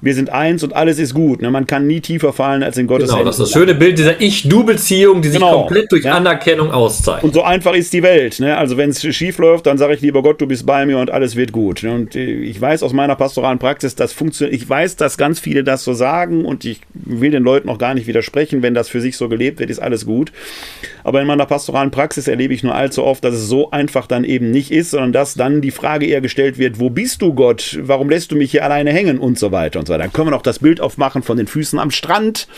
wir sind eins und alles ist gut. Ne? Man kann nie tiefer fallen als in Gottes Genau, das ist das schöne Bild dieser Ich-Du-Beziehung, die sich genau. komplett durch ja. Anerkennung auszeichnet. Und so einfach ist die Welt. Ne? Also wenn es schief läuft, dann sage ich lieber Gott, du bist bei mir und alles wird gut. Ne? Und äh, ich weiß aus meiner pastoralen Praxis, das funktioniert. Ich weiß, dass ganz viele das so sagen und ich will den Leuten auch gar nicht widersprechen. Wenn das für sich so gelebt wird, ist alles gut. Aber in meiner pastoralen Praxis erlebe ich nur allzu oft, dass es so einfach dann eben nicht ist, sondern dass dann die Frage eher gestellt wird, wo bist du Gott? Warum lässt du mich hier alleine hängen und so weiter und so weiter. Dann können wir noch das Bild aufmachen von den Füßen am Strand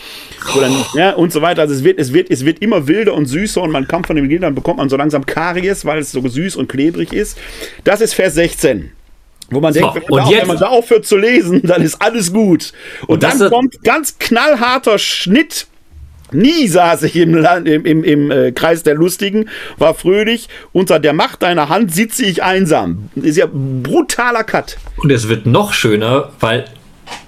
dann, ja, und so weiter. Also es wird, es, wird, es wird immer wilder und süßer und man kommt von den Bildern, bekommt man so langsam Karies, weil es so süß und klebrig ist. Das ist Vers 16. Wo man so, denkt, wenn man, da, wenn man, da, aufhört zu lesen, dann ist alles gut. Und, und dann kommt ganz knallharter Schnitt Nie saß ich im, Land, im, im, im äh, Kreis der Lustigen, war fröhlich. Unter der Macht deiner Hand sitze ich einsam. Das ist ja brutaler Cut. Und es wird noch schöner, weil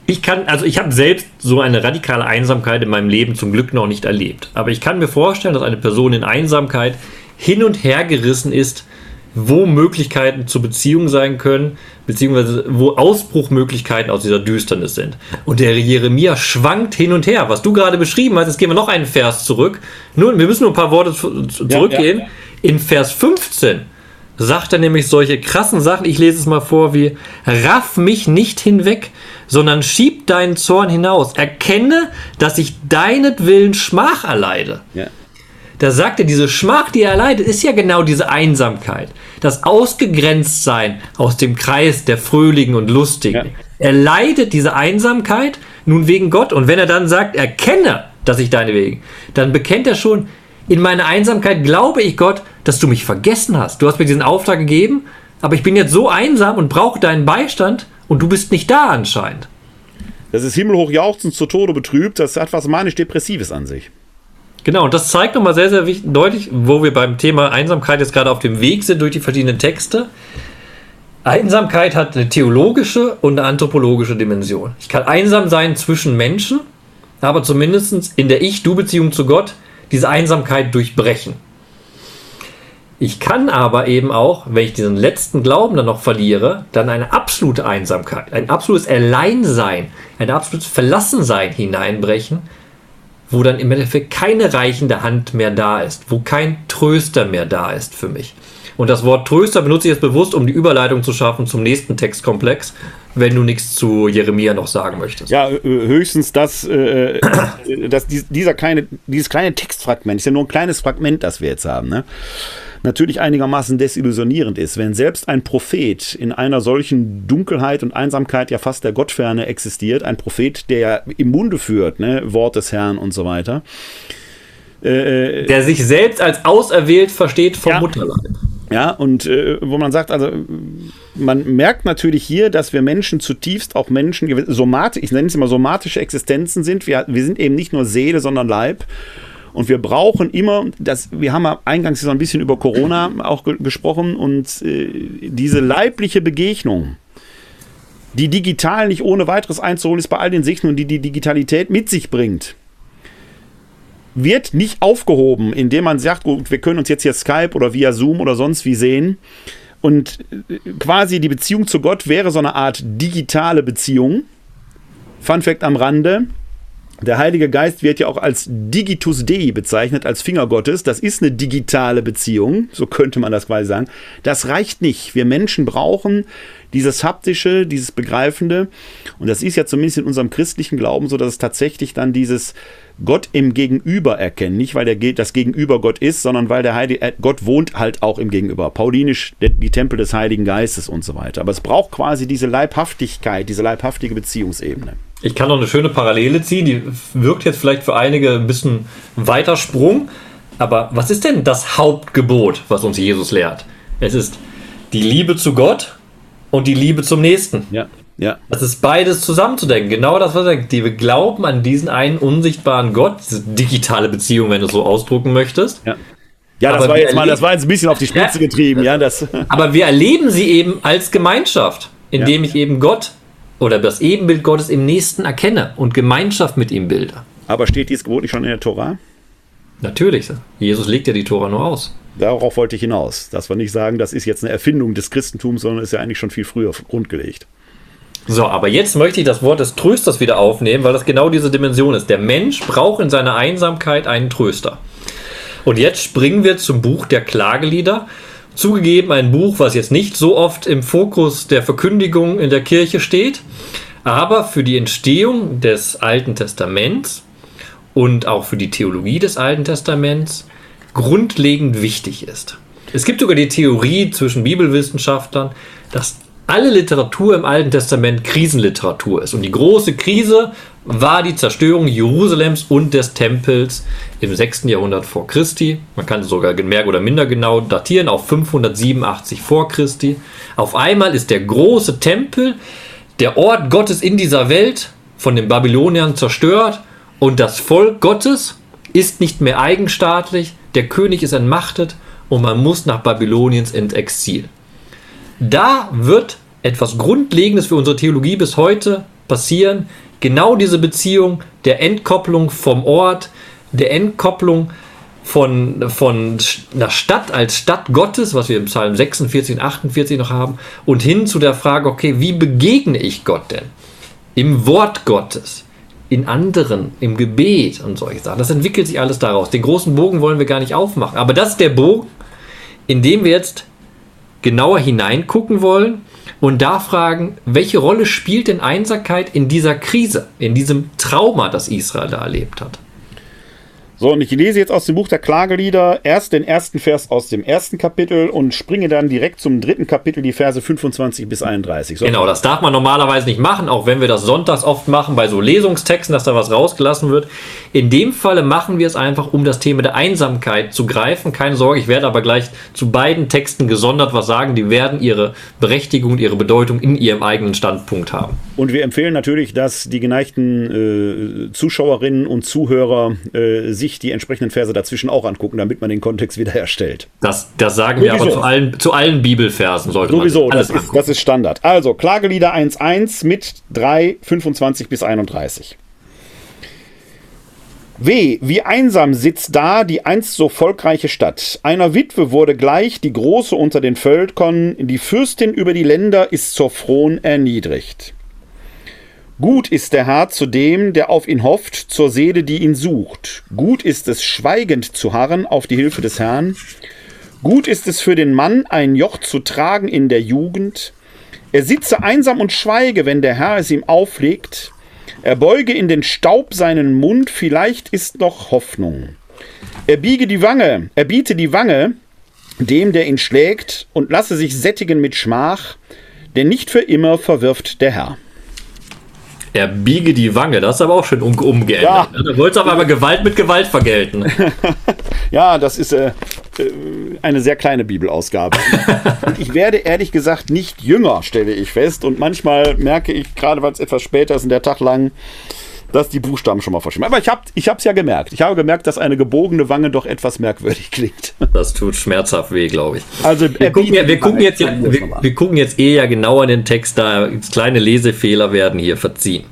ich kann, also ich habe selbst so eine radikale Einsamkeit in meinem Leben zum Glück noch nicht erlebt. Aber ich kann mir vorstellen, dass eine Person in Einsamkeit hin und her gerissen ist, wo Möglichkeiten zur Beziehung sein können, beziehungsweise wo Ausbruchmöglichkeiten aus dieser Düsternis sind. Und der Jeremia schwankt hin und her. Was du gerade beschrieben hast, jetzt gehen wir noch einen Vers zurück. Nun, wir müssen nur ein paar Worte zurückgehen. Ja, ja. In Vers 15 sagt er nämlich solche krassen Sachen. Ich lese es mal vor wie, raff mich nicht hinweg, sondern schieb deinen Zorn hinaus. Erkenne, dass ich deinetwillen Schmach erleide. Ja da sagt er, diese Schmach, die er erleidet, ist ja genau diese Einsamkeit. Das Ausgegrenztsein aus dem Kreis der Fröhlichen und Lustigen. Ja. Er leidet diese Einsamkeit nun wegen Gott. Und wenn er dann sagt, erkenne, dass ich deine Wege, dann bekennt er schon, in meiner Einsamkeit glaube ich Gott, dass du mich vergessen hast. Du hast mir diesen Auftrag gegeben, aber ich bin jetzt so einsam und brauche deinen Beistand und du bist nicht da anscheinend. Das ist himmelhoch jauchzend zu Tode betrübt. Das hat was manisch-depressives an sich. Genau, und das zeigt nochmal sehr, sehr wichtig, deutlich, wo wir beim Thema Einsamkeit jetzt gerade auf dem Weg sind durch die verschiedenen Texte. Einsamkeit hat eine theologische und eine anthropologische Dimension. Ich kann einsam sein zwischen Menschen, aber zumindest in der Ich-Du-Beziehung zu Gott diese Einsamkeit durchbrechen. Ich kann aber eben auch, wenn ich diesen letzten Glauben dann noch verliere, dann eine absolute Einsamkeit, ein absolutes Alleinsein, ein absolutes Verlassensein hineinbrechen, wo dann im Endeffekt keine reichende Hand mehr da ist, wo kein Tröster mehr da ist für mich. Und das Wort Tröster benutze ich jetzt bewusst, um die Überleitung zu schaffen zum nächsten Textkomplex, wenn du nichts zu Jeremia noch sagen möchtest. Ja, äh, höchstens das, äh, dass dieser kleine, dieses kleine Textfragment, ist ja nur ein kleines Fragment, das wir jetzt haben, ne? natürlich einigermaßen desillusionierend ist, wenn selbst ein Prophet in einer solchen Dunkelheit und Einsamkeit ja fast der Gottferne existiert, ein Prophet, der ja im Munde führt, ne, Wort des Herrn und so weiter. Äh, äh, der sich selbst als auserwählt versteht vom ja, Mutterleib. Ja, und äh, wo man sagt, also man merkt natürlich hier, dass wir Menschen zutiefst auch Menschen, somatisch, ich nenne es immer somatische Existenzen sind. Wir, wir sind eben nicht nur Seele, sondern Leib. Und wir brauchen immer, das, wir haben ja eingangs so ein bisschen über Corona auch ge gesprochen und äh, diese leibliche Begegnung, die digital nicht ohne weiteres einzuholen ist bei all den Segnungen, die die Digitalität mit sich bringt, wird nicht aufgehoben, indem man sagt, gut, wir können uns jetzt hier Skype oder via Zoom oder sonst wie sehen. Und äh, quasi die Beziehung zu Gott wäre so eine Art digitale Beziehung. Fun Fact am Rande: Der Heilige Geist wird ja auch als Digitus Dei bezeichnet, als Finger Gottes. Das ist eine digitale Beziehung, so könnte man das quasi sagen. Das reicht nicht. Wir Menschen brauchen dieses haptische, dieses begreifende. Und das ist ja zumindest in unserem christlichen Glauben so, dass es tatsächlich dann dieses Gott im Gegenüber erkennen. Nicht, weil der, das Gegenüber Gott ist, sondern weil der Heilige, äh, Gott wohnt halt auch im Gegenüber. Paulinisch die Tempel des Heiligen Geistes und so weiter. Aber es braucht quasi diese Leibhaftigkeit, diese leibhaftige Beziehungsebene. Ich kann noch eine schöne Parallele ziehen, die wirkt jetzt vielleicht für einige ein bisschen weiter Sprung. Aber was ist denn das Hauptgebot, was uns Jesus lehrt? Es ist die Liebe zu Gott und die Liebe zum Nächsten. Ja. Ja. Das ist beides zusammenzudenken. Genau das, was er sagt. Die wir glauben an diesen einen unsichtbaren Gott, diese digitale Beziehung, wenn du es so ausdrucken möchtest. Ja. Ja, das war jetzt mal, das war jetzt ein bisschen auf die Spitze ja, getrieben, ja. Das. Aber wir erleben sie eben als Gemeinschaft, indem ja. ich eben Gott oder das Ebenbild Gottes im Nächsten erkenne und Gemeinschaft mit ihm bilde. Aber steht dieses Gebot nicht schon in der Tora? Natürlich. Jesus legt ja die Tora nur aus. Darauf wollte ich hinaus. Dass wir nicht sagen, das ist jetzt eine Erfindung des Christentums, sondern ist ja eigentlich schon viel früher grundgelegt. So, aber jetzt möchte ich das Wort des Trösters wieder aufnehmen, weil das genau diese Dimension ist. Der Mensch braucht in seiner Einsamkeit einen Tröster. Und jetzt springen wir zum Buch der Klagelieder. Zugegeben ein Buch, was jetzt nicht so oft im Fokus der Verkündigung in der Kirche steht, aber für die Entstehung des Alten Testaments und auch für die Theologie des Alten Testaments grundlegend wichtig ist. Es gibt sogar die Theorie zwischen Bibelwissenschaftlern, dass alle Literatur im Alten Testament Krisenliteratur ist. Und die große Krise war die Zerstörung Jerusalems und des Tempels im 6. Jahrhundert vor Christi. Man kann es sogar mehr oder minder genau datieren auf 587 vor Christi. Auf einmal ist der große Tempel, der Ort Gottes in dieser Welt, von den Babyloniern zerstört und das Volk Gottes ist nicht mehr eigenstaatlich, der König ist entmachtet und man muss nach Babyloniens ins Exil. Da wird etwas Grundlegendes für unsere Theologie bis heute passieren. Genau diese Beziehung der Entkopplung vom Ort, der Entkopplung von, von einer Stadt als Stadt Gottes, was wir im Psalm 46 und 48 noch haben, und hin zu der Frage, okay, wie begegne ich Gott denn? Im Wort Gottes, in anderen, im Gebet und solche Sachen. Das entwickelt sich alles daraus. Den großen Bogen wollen wir gar nicht aufmachen. Aber das ist der Bogen, in dem wir jetzt genauer hineingucken wollen und da fragen, welche Rolle spielt denn Einsamkeit in dieser Krise, in diesem Trauma, das Israel da erlebt hat? So, und ich lese jetzt aus dem Buch der Klagelieder erst den ersten Vers aus dem ersten Kapitel und springe dann direkt zum dritten Kapitel, die Verse 25 bis 31. So. Genau, das darf man normalerweise nicht machen, auch wenn wir das sonntags oft machen bei so Lesungstexten, dass da was rausgelassen wird. In dem Falle machen wir es einfach, um das Thema der Einsamkeit zu greifen. Keine Sorge, ich werde aber gleich zu beiden Texten gesondert was sagen. Die werden ihre Berechtigung und ihre Bedeutung in ihrem eigenen Standpunkt haben. Und wir empfehlen natürlich, dass die geneigten äh, Zuschauerinnen und Zuhörer äh, sich die entsprechenden Verse dazwischen auch angucken, damit man den Kontext wiederherstellt. Das, das sagen Sowieso. wir aber zu allen, zu allen Bibelversen, sollte Sowieso, man das ist, das ist Standard. Also, Klagelieder 1.1 mit 3, 25 bis 31. Weh, wie einsam sitzt da die einst so volkreiche Stadt. Einer Witwe wurde gleich die Große unter den Völkern, die Fürstin über die Länder ist zur Fron erniedrigt. Gut ist der Herr zu dem, der auf ihn hofft, zur Seele, die ihn sucht. Gut ist es, schweigend zu harren auf die Hilfe des Herrn. Gut ist es für den Mann, ein Joch zu tragen in der Jugend. Er sitze einsam und schweige, wenn der Herr es ihm auflegt. Er beuge in den Staub seinen Mund, vielleicht ist noch Hoffnung. Er biege die Wange, er biete die Wange dem, der ihn schlägt, und lasse sich sättigen mit Schmach, denn nicht für immer verwirft der Herr. Er biege die Wange, das ist aber auch schön um, umgeändert. Ja. Ne? Da wollte aber Gewalt mit Gewalt vergelten. ja, das ist äh, äh eine sehr kleine Bibelausgabe. ich werde ehrlich gesagt nicht jünger, stelle ich fest. Und manchmal merke ich, gerade weil es etwas später ist in der Tag lang, dass die Buchstaben schon mal verschwimmen. Aber ich habe es ja gemerkt. Ich habe gemerkt, dass eine gebogene Wange doch etwas merkwürdig klingt. Das tut schmerzhaft weh, glaube ich. Also wir gucken, ja, wir, gucken jetzt, wir, wir, gucken jetzt eh ja genau in den Text, da kleine Lesefehler werden hier verziehen.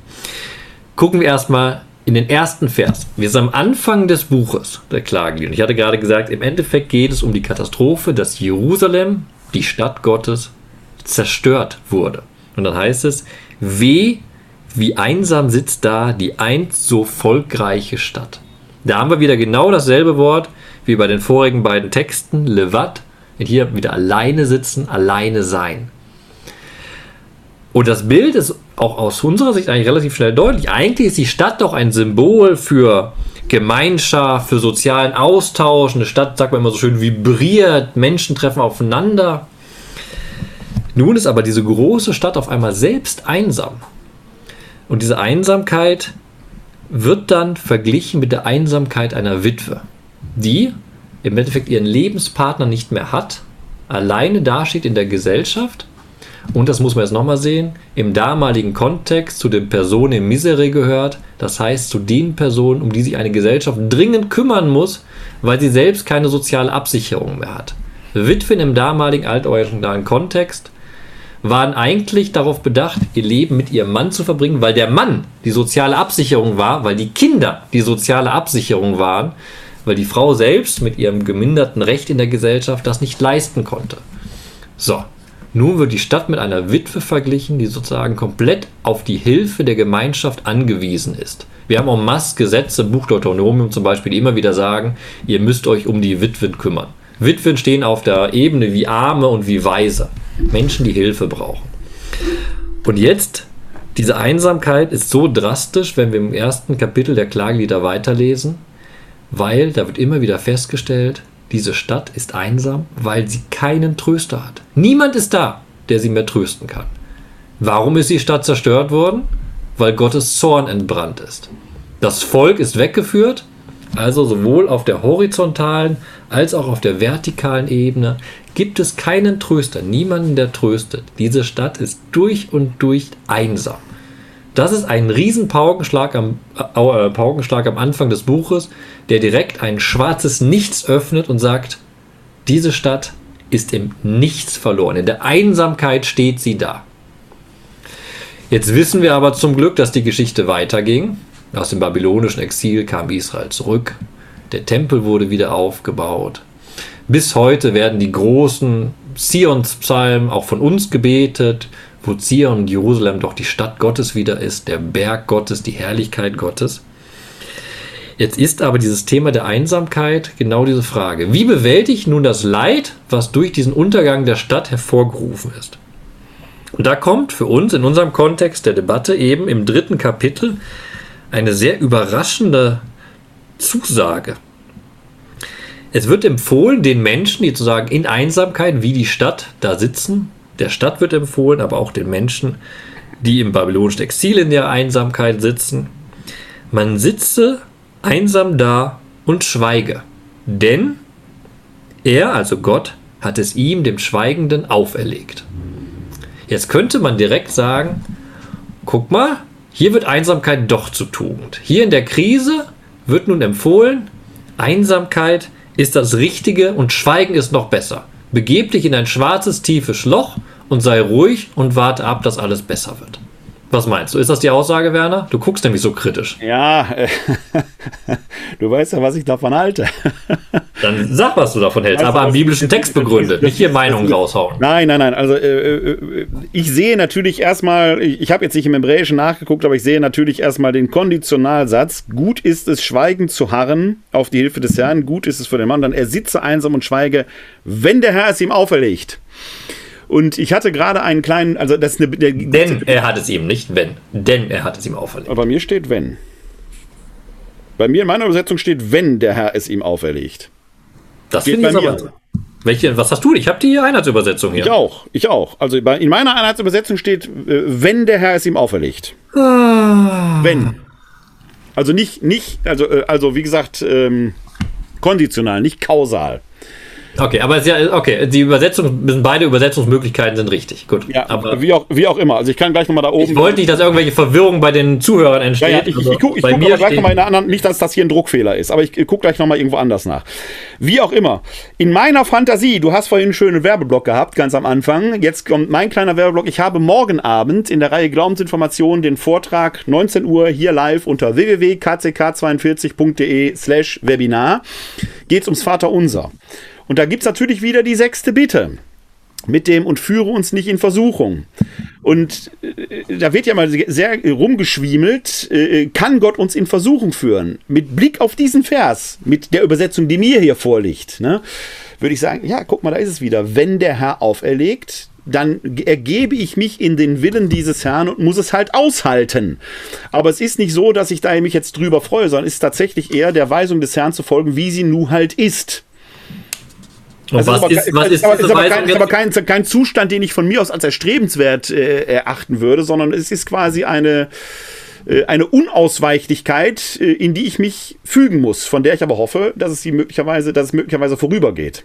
Gucken wir erstmal in den ersten Vers. Wir sind am Anfang des Buches der Klagelieder. Ich hatte gerade gesagt, im Endeffekt geht es um die Katastrophe, dass Jerusalem, die Stadt Gottes, zerstört wurde. Und dann heißt es, weh wie einsam sitzt da die einst so volkreiche Stadt. Da haben wir wieder genau dasselbe Wort wie bei den vorigen beiden Texten, Levat, und hier wieder alleine sitzen, alleine sein. Und das Bild ist auch aus unserer Sicht eigentlich relativ schnell deutlich. Eigentlich ist die Stadt doch ein Symbol für Gemeinschaft, für sozialen Austausch. Eine Stadt, sagt man immer so schön, vibriert, Menschen treffen aufeinander. Nun ist aber diese große Stadt auf einmal selbst einsam. Und diese Einsamkeit wird dann verglichen mit der Einsamkeit einer Witwe, die im Endeffekt ihren Lebenspartner nicht mehr hat, alleine dasteht in der Gesellschaft und das muss man jetzt nochmal sehen, im damaligen Kontext zu den Personen im Misere gehört, das heißt zu den Personen, um die sich eine Gesellschaft dringend kümmern muss, weil sie selbst keine soziale Absicherung mehr hat. Witwen im damaligen altorientalen Kontext waren eigentlich darauf bedacht, ihr Leben mit ihrem Mann zu verbringen, weil der Mann die soziale Absicherung war, weil die Kinder die soziale Absicherung waren, weil die Frau selbst mit ihrem geminderten Recht in der Gesellschaft das nicht leisten konnte. So, nun wird die Stadt mit einer Witwe verglichen, die sozusagen komplett auf die Hilfe der Gemeinschaft angewiesen ist. Wir haben en masse Gesetze, Buch Deuteronomium zum Beispiel, die immer wieder sagen, ihr müsst euch um die Witwen kümmern. Witwen stehen auf der Ebene wie Arme und wie Weise. Menschen, die Hilfe brauchen. Und jetzt, diese Einsamkeit ist so drastisch, wenn wir im ersten Kapitel der Klagelieder weiterlesen, weil da wird immer wieder festgestellt, diese Stadt ist einsam, weil sie keinen Tröster hat. Niemand ist da, der sie mehr trösten kann. Warum ist die Stadt zerstört worden? Weil Gottes Zorn entbrannt ist. Das Volk ist weggeführt, also sowohl auf der horizontalen als auch auf der vertikalen Ebene gibt es keinen Tröster, niemanden, der tröstet. Diese Stadt ist durch und durch einsam. Das ist ein riesen Paukenschlag am, äh, Paukenschlag am Anfang des Buches, der direkt ein schwarzes Nichts öffnet und sagt, diese Stadt ist im Nichts verloren. In der Einsamkeit steht sie da. Jetzt wissen wir aber zum Glück, dass die Geschichte weiterging. Aus dem babylonischen Exil kam Israel zurück. Der Tempel wurde wieder aufgebaut. Bis heute werden die großen Sionspsalmen auch von uns gebetet wo Zion und Jerusalem doch die Stadt Gottes wieder ist, der Berg Gottes, die Herrlichkeit Gottes. Jetzt ist aber dieses Thema der Einsamkeit genau diese Frage. Wie bewältigt nun das Leid, was durch diesen Untergang der Stadt hervorgerufen ist? Und da kommt für uns in unserem Kontext der Debatte eben im dritten Kapitel eine sehr überraschende Zusage. Es wird empfohlen, den Menschen, die sozusagen in Einsamkeit wie die Stadt da sitzen, der Stadt wird empfohlen, aber auch den Menschen, die im babylonischen Exil in der Einsamkeit sitzen. Man sitze einsam da und schweige, denn er, also Gott, hat es ihm, dem Schweigenden, auferlegt. Jetzt könnte man direkt sagen, guck mal, hier wird Einsamkeit doch zu Tugend. Hier in der Krise wird nun empfohlen, Einsamkeit ist das Richtige und Schweigen ist noch besser. Begeb dich in ein schwarzes, tiefes Loch und sei ruhig und warte ab, dass alles besser wird. Was meinst du? Ist das die Aussage, Werner? Du guckst nämlich so kritisch. Ja, äh, du weißt ja, was ich davon halte. Dann sag, was du davon hältst, also, aber am biblischen Text begründet, nicht hier Meinungen raushauen. Nein, nein, nein. Also äh, äh, ich sehe natürlich erstmal, ich, ich habe jetzt nicht im Hebräischen nachgeguckt, aber ich sehe natürlich erstmal den Konditionalsatz. Gut ist es, schweigend zu harren auf die Hilfe des Herrn. Gut ist es für den Mann. Dann er sitze einsam und schweige, wenn der Herr es ihm auferlegt. Und ich hatte gerade einen kleinen, also das ist eine. Der, Denn er hat es ihm nicht, wenn. Denn er hat es ihm auferlegt. Aber bei mir steht wenn. Bei mir in meiner Übersetzung steht, wenn der Herr es ihm auferlegt. Das finde ich aber. Welche, was hast du? Ich habe die Einheitsübersetzung hier. Ich auch, ich auch. Also in meiner Einheitsübersetzung steht, äh, wenn der Herr es ihm auferlegt. Ah. Wenn. Also nicht, nicht, also, äh, also wie gesagt, ähm, konditional, nicht kausal. Okay, aber ja, okay, die Übersetzung, beide Übersetzungsmöglichkeiten sind richtig. Gut. Ja, aber wie auch, wie auch immer. Also ich kann gleich nochmal da oben. Ich wollte nicht, dass irgendwelche Verwirrung bei den Zuhörern entsteht. Ja, ja, ich, ich, ich gucke guck aber gleich nochmal in einer anderen, nicht, dass das hier ein Druckfehler ist, aber ich gucke gleich nochmal irgendwo anders nach. Wie auch immer. In meiner Fantasie, du hast vorhin einen schönen Werbeblock gehabt, ganz am Anfang. Jetzt kommt mein kleiner Werbeblock. Ich habe morgen Abend in der Reihe Glaubensinformationen den Vortrag 19 Uhr hier live unter www.kck42.de slash Webinar. Geht es ums Vaterunser. Und da gibt es natürlich wieder die sechste Bitte mit dem und führe uns nicht in Versuchung. Und äh, da wird ja mal sehr rumgeschwiemelt, äh, kann Gott uns in Versuchung führen? Mit Blick auf diesen Vers, mit der Übersetzung, die mir hier vorliegt, ne, würde ich sagen, ja, guck mal, da ist es wieder. Wenn der Herr auferlegt, dann ergebe ich mich in den Willen dieses Herrn und muss es halt aushalten. Aber es ist nicht so, dass ich da mich jetzt drüber freue, sondern es ist tatsächlich eher der Weisung des Herrn zu folgen, wie sie nun halt ist. Das was ist, aber, ist, was ist, aber, ist aber, kein, ist aber kein, kein, Zustand, den ich von mir aus als erstrebenswert äh, erachten würde, sondern es ist quasi eine, äh, eine Unausweichlichkeit, äh, in die ich mich fügen muss, von der ich aber hoffe, dass es, sie möglicherweise, dass es möglicherweise vorübergeht.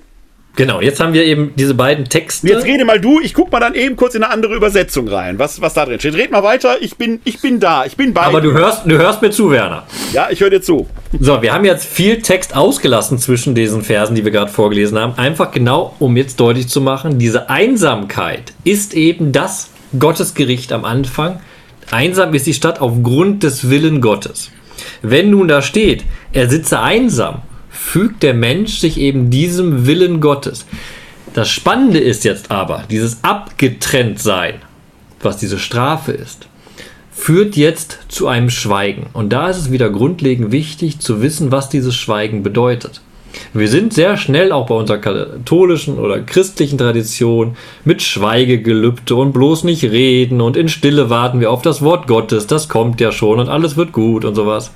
Genau, jetzt haben wir eben diese beiden Texte. Jetzt rede mal du, ich guck mal dann eben kurz in eine andere Übersetzung rein, was, was da drin steht. Red mal weiter, ich bin, ich bin da, ich bin bei. Aber du hörst, du hörst mir zu, Werner. Ja, ich höre dir zu. So, wir haben jetzt viel Text ausgelassen zwischen diesen Versen, die wir gerade vorgelesen haben. Einfach genau, um jetzt deutlich zu machen, diese Einsamkeit ist eben das Gottesgericht am Anfang. Einsam ist die Stadt aufgrund des Willen Gottes. Wenn nun da steht, er sitze einsam fügt der Mensch sich eben diesem Willen Gottes. Das Spannende ist jetzt aber, dieses Abgetrenntsein, was diese Strafe ist, führt jetzt zu einem Schweigen. Und da ist es wieder grundlegend wichtig zu wissen, was dieses Schweigen bedeutet. Wir sind sehr schnell auch bei unserer katholischen oder christlichen Tradition mit Schweigegelübde und bloß nicht reden und in Stille warten wir auf das Wort Gottes, das kommt ja schon und alles wird gut und sowas.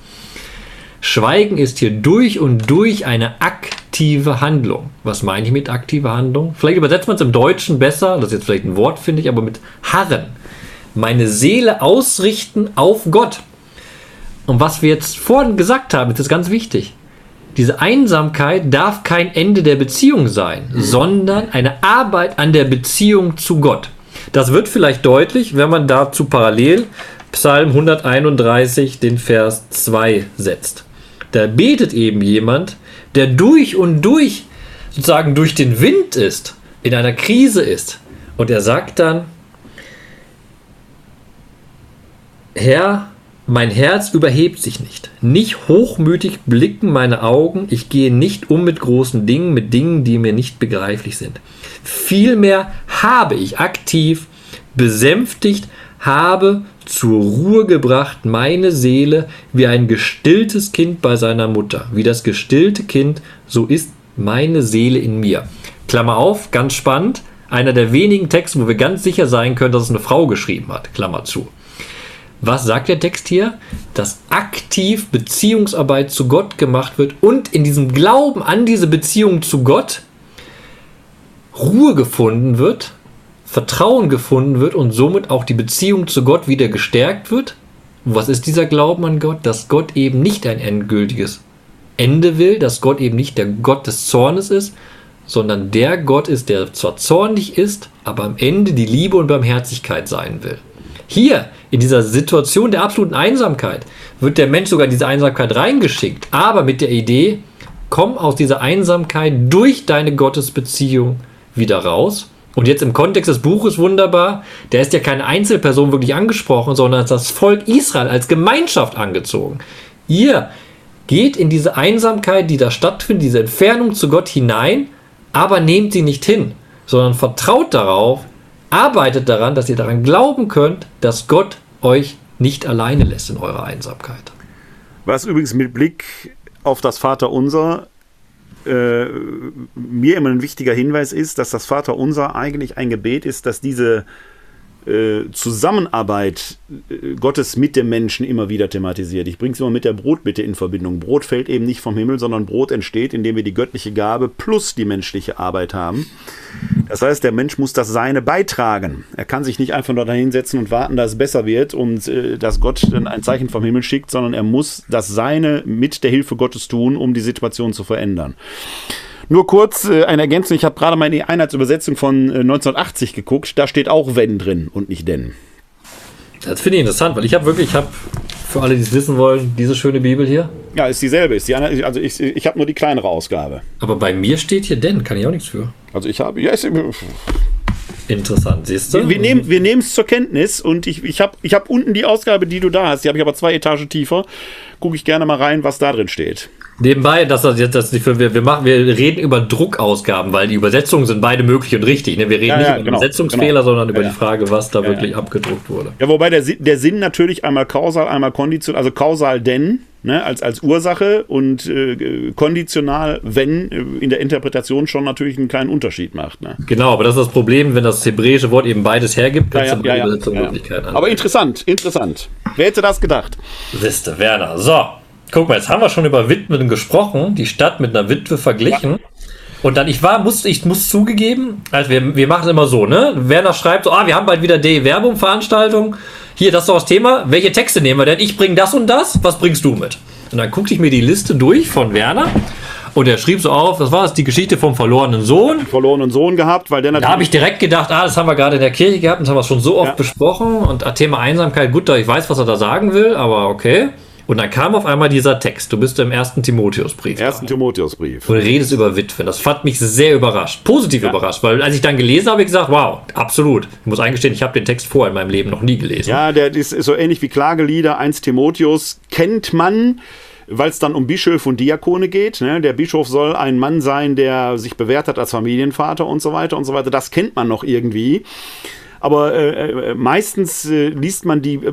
Schweigen ist hier durch und durch eine aktive Handlung. Was meine ich mit aktiver Handlung? Vielleicht übersetzt man es im Deutschen besser, das ist jetzt vielleicht ein Wort, finde ich, aber mit harren. Meine Seele ausrichten auf Gott. Und was wir jetzt vorhin gesagt haben, ist ganz wichtig. Diese Einsamkeit darf kein Ende der Beziehung sein, sondern eine Arbeit an der Beziehung zu Gott. Das wird vielleicht deutlich, wenn man dazu parallel Psalm 131 den Vers 2 setzt. Da betet eben jemand, der durch und durch sozusagen durch den Wind ist, in einer Krise ist. Und er sagt dann, Herr, mein Herz überhebt sich nicht. Nicht hochmütig blicken meine Augen. Ich gehe nicht um mit großen Dingen, mit Dingen, die mir nicht begreiflich sind. Vielmehr habe ich aktiv besänftigt, habe zur Ruhe gebracht meine Seele wie ein gestilltes Kind bei seiner Mutter. Wie das gestillte Kind, so ist meine Seele in mir. Klammer auf, ganz spannend. Einer der wenigen Texte, wo wir ganz sicher sein können, dass es eine Frau geschrieben hat. Klammer zu. Was sagt der Text hier? Dass aktiv Beziehungsarbeit zu Gott gemacht wird und in diesem Glauben an diese Beziehung zu Gott Ruhe gefunden wird Vertrauen gefunden wird und somit auch die Beziehung zu Gott wieder gestärkt wird. was ist dieser Glauben an Gott? Dass Gott eben nicht ein endgültiges Ende will, dass Gott eben nicht der Gott des Zornes ist, sondern der Gott ist, der zwar zornig ist, aber am Ende die Liebe und Barmherzigkeit sein will. Hier, in dieser Situation der absoluten Einsamkeit, wird der Mensch sogar in diese Einsamkeit reingeschickt, aber mit der Idee, komm aus dieser Einsamkeit durch deine Gottesbeziehung wieder raus und jetzt im Kontext des Buches wunderbar, der ist ja keine Einzelperson wirklich angesprochen, sondern das Volk Israel als Gemeinschaft angezogen. Ihr geht in diese Einsamkeit, die da stattfindet, diese Entfernung zu Gott hinein, aber nehmt sie nicht hin, sondern vertraut darauf, arbeitet daran, dass ihr daran glauben könnt, dass Gott euch nicht alleine lässt in eurer Einsamkeit. Was übrigens mit Blick auf das Vaterunser äh, mir immer ein wichtiger Hinweis ist, dass das Vaterunser eigentlich ein Gebet ist, dass diese äh, Zusammenarbeit äh, Gottes mit dem Menschen immer wieder thematisiert. Ich bringe es immer mit der Brotbitte in Verbindung. Brot fällt eben nicht vom Himmel, sondern Brot entsteht, indem wir die göttliche Gabe plus die menschliche Arbeit haben. Das heißt, der Mensch muss das Seine beitragen. Er kann sich nicht einfach nur da hinsetzen und warten, dass es besser wird und äh, dass Gott dann ein Zeichen vom Himmel schickt, sondern er muss das Seine mit der Hilfe Gottes tun, um die Situation zu verändern. Nur kurz äh, eine Ergänzung. Ich habe gerade mal in die Einheitsübersetzung von äh, 1980 geguckt. Da steht auch wenn drin und nicht denn. Das finde ich interessant, weil ich habe wirklich, ich habe für alle, die es wissen wollen, diese schöne Bibel hier. Ja, ist dieselbe. Ist die, also ich, ich habe nur die kleinere Ausgabe. Aber bei mir steht hier denn, kann ich auch nichts für. Also ich habe, ja, ist, Interessant, siehst du? Wir, wir nehmen es zur Kenntnis und ich, ich habe ich hab unten die Ausgabe, die du da hast, die habe ich aber zwei Etagen tiefer. Gucke ich gerne mal rein, was da drin steht. Nebenbei, dass das jetzt das nicht für wir, wir machen, wir reden über Druckausgaben, weil die Übersetzungen sind beide möglich und richtig. Ne? Wir reden Ja, nicht ja, über genau, Übersetzungsfehler, genau. sondern über Ja, die. Frage, was da wirklich abgedruckt wurde. Ja, wobei der, Sinn- der Sinn natürlich einmal kausal, einmal konditional, also kausal denn, ne, als, als Ursache und äh, konditional, wenn äh, in der Interpretation schon natürlich einen kleinen Unterschied macht. Ne? Genau, aber das ist das Problem, wenn das hebräische Wort eben beides hergibt, kannst ja, du ja, beide ja, ja, ja. Aber interessant, interessant. Wer hätte das gedacht? Siehste, Werner. So, guck mal, jetzt haben wir schon über Witwen gesprochen, die Stadt mit einer Witwe verglichen. Und dann, ich war, muss, ich muss zugegeben, also wir, wir machen es immer so, ne? Werner schreibt so, ah, wir haben bald wieder die Werbung, Veranstaltung. Hier, das ist doch das Thema. Welche Texte nehmen wir denn? Ich bringe das und das. Was bringst du mit? Und dann guckte ich mir die Liste durch von Werner. Und er schrieb so auf, das war es, die Geschichte vom verlorenen Sohn. Verlorenen Sohn gehabt, weil der Da habe natürlich. ich direkt gedacht, ah, das haben wir gerade in der Kirche gehabt, das haben wir schon so oft Ja. besprochen. Und ah, Thema Einsamkeit, gut, ich weiß, was er da sagen will, aber okay. Und dann kam auf einmal dieser Text. Du bist im ersten Timotheusbrief. ersten Timotheusbrief. Und redest über Witwen. Das fand mich sehr überrascht. Positiv überrascht, weil als ich dann gelesen habe, habe ich gesagt, wow, absolut. Ich muss eingestehen, ich habe den Text vorher in meinem Leben noch nie gelesen. Ja, der ist so ähnlich wie Klagelieder 1 Timotheus. Kennt man, weil es dann um Bischöfe und Diakone geht. Ne? Der Bischof soll ein Mann sein, der sich bewährt hat als Familienvater und so weiter und so weiter. Das kennt man noch irgendwie. Aber äh, äh, meistens äh, liest man die, äh,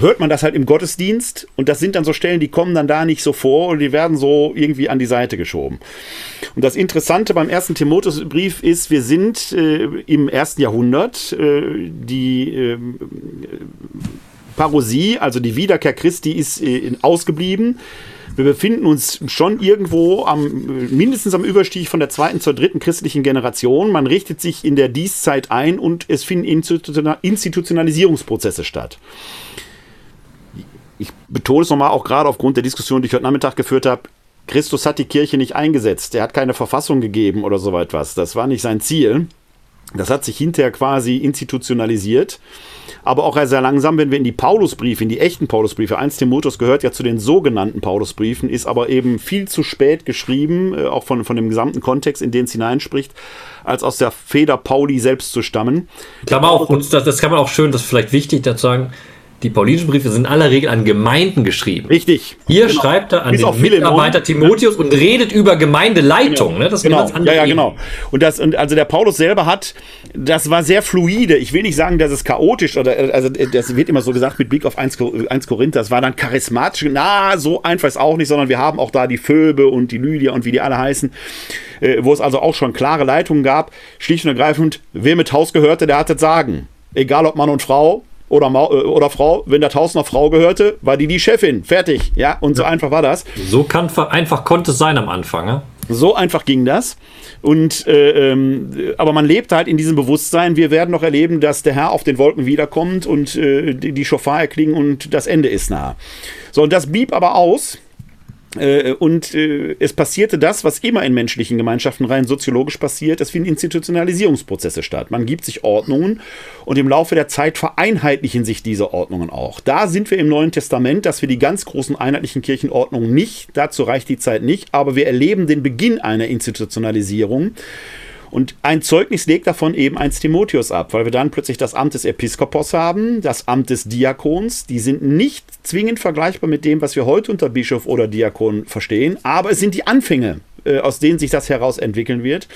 hört man das halt im Gottesdienst und das sind dann so Stellen, die kommen dann da nicht so vor und die werden so irgendwie an die Seite geschoben. Und das Interessante beim ersten Timotheusbrief ist, wir sind äh, im ersten Jahrhundert, äh, die äh, Parosie, also die Wiederkehr Christi, ist ausgeblieben. Wir befinden uns schon irgendwo am, mindestens am Überstieg von der zweiten zur dritten christlichen Generation. Man richtet sich in der Dieszeit ein und es finden Institutiona- Institutionalisierungsprozesse statt. Ich betone es nochmal auch gerade aufgrund der Diskussion, die ich heute Nachmittag geführt habe. Christus hat die Kirche nicht eingesetzt. Er hat keine Verfassung gegeben oder so etwas. Das war nicht sein Ziel. Das hat sich hinterher quasi institutionalisiert. Aber auch sehr langsam, wenn wir in die Paulusbriefe, in die echten Paulusbriefe, 1 Timotheus gehört ja zu den sogenannten Paulusbriefen, ist aber eben viel zu spät geschrieben, äh, auch von, von dem gesamten Kontext, in den es hineinspricht, als aus der Feder Pauli selbst zu stammen. Klammer auf, und das, das kann man auch schön, das ist vielleicht wichtig dazu sagen, die paulinischen Briefe sind in aller Regel an Gemeinden geschrieben. Richtig. Hier schreibt er an Bis den. Mitarbeiter Timotheus und redet über Gemeindeleitung. Ne? Das Genau, ja, ja, genau. Und das, und also der Paulus selber hat, das war sehr fluide. Ich will nicht sagen, dass es chaotisch oder, also das wird immer so gesagt mit Blick auf 1, Kor- 1 Korinther, das war dann charismatisch. Na, so einfach ist auch nicht, sondern wir haben auch da die Phoebe und die Lydia und wie die alle heißen, äh, wo es also auch schon klare Leitungen gab. Schlicht und ergreifend, wer mit Haus gehörte, der hat das Sagen. Egal ob Mann und Frau. Oder, Mau- äh, oder Frau, wenn das Haus noch Frau gehörte, war die die Chefin. Fertig. Ja, und so einfach war das. So kann, einfach konnte es sein am Anfang. Ne? So einfach ging das. Und äh, ähm, aber man lebt halt in diesem Bewusstsein, wir werden noch erleben, dass der Herr auf den Wolken wiederkommt und äh, die, die Schofar erklingen und das Ende ist nah. So, und das blieb aber aus. Äh, Und äh, es passierte das, was immer in menschlichen Gemeinschaften rein soziologisch passiert. Es finden Institutionalisierungsprozesse statt. Man gibt sich Ordnungen und im Laufe der Zeit vereinheitlichen sich diese Ordnungen auch. Da sind wir im Neuen Testament, dass wir die ganz großen einheitlichen Kirchenordnungen nicht, dazu reicht die Zeit nicht, aber wir erleben den Beginn einer Institutionalisierung. Und ein Zeugnis legt davon eben 1 Timotheus ab, weil wir dann plötzlich das Amt des Episkopos haben, das Amt des Diakons. Die sind nicht zwingend vergleichbar mit dem, was wir heute unter Bischof oder Diakon verstehen, aber es sind die Anfänge, äh, aus denen sich das heraus entwickeln wird.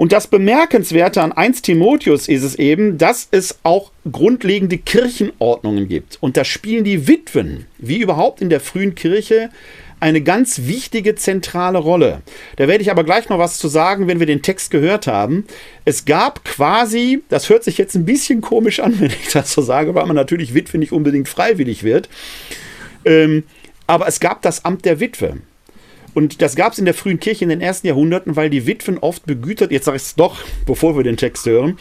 Und das Bemerkenswerte an 1 Timotheus ist es eben, dass es auch grundlegende Kirchenordnungen gibt. Und da spielen die Witwen, wie überhaupt in der frühen Kirche, eine ganz wichtige zentrale Rolle. Da werde ich aber gleich mal was zu sagen, wenn wir den Text gehört haben. Es gab quasi, das hört sich jetzt ein bisschen komisch an, wenn ich das so sage, weil man natürlich Witwe nicht unbedingt freiwillig wird. Ähm, aber es gab das Amt der Witwe. Und das gab es in der frühen Kirche in den ersten Jahrhunderten, weil die Witwen oft begütert, jetzt sage ich es doch, bevor wir den Text hören,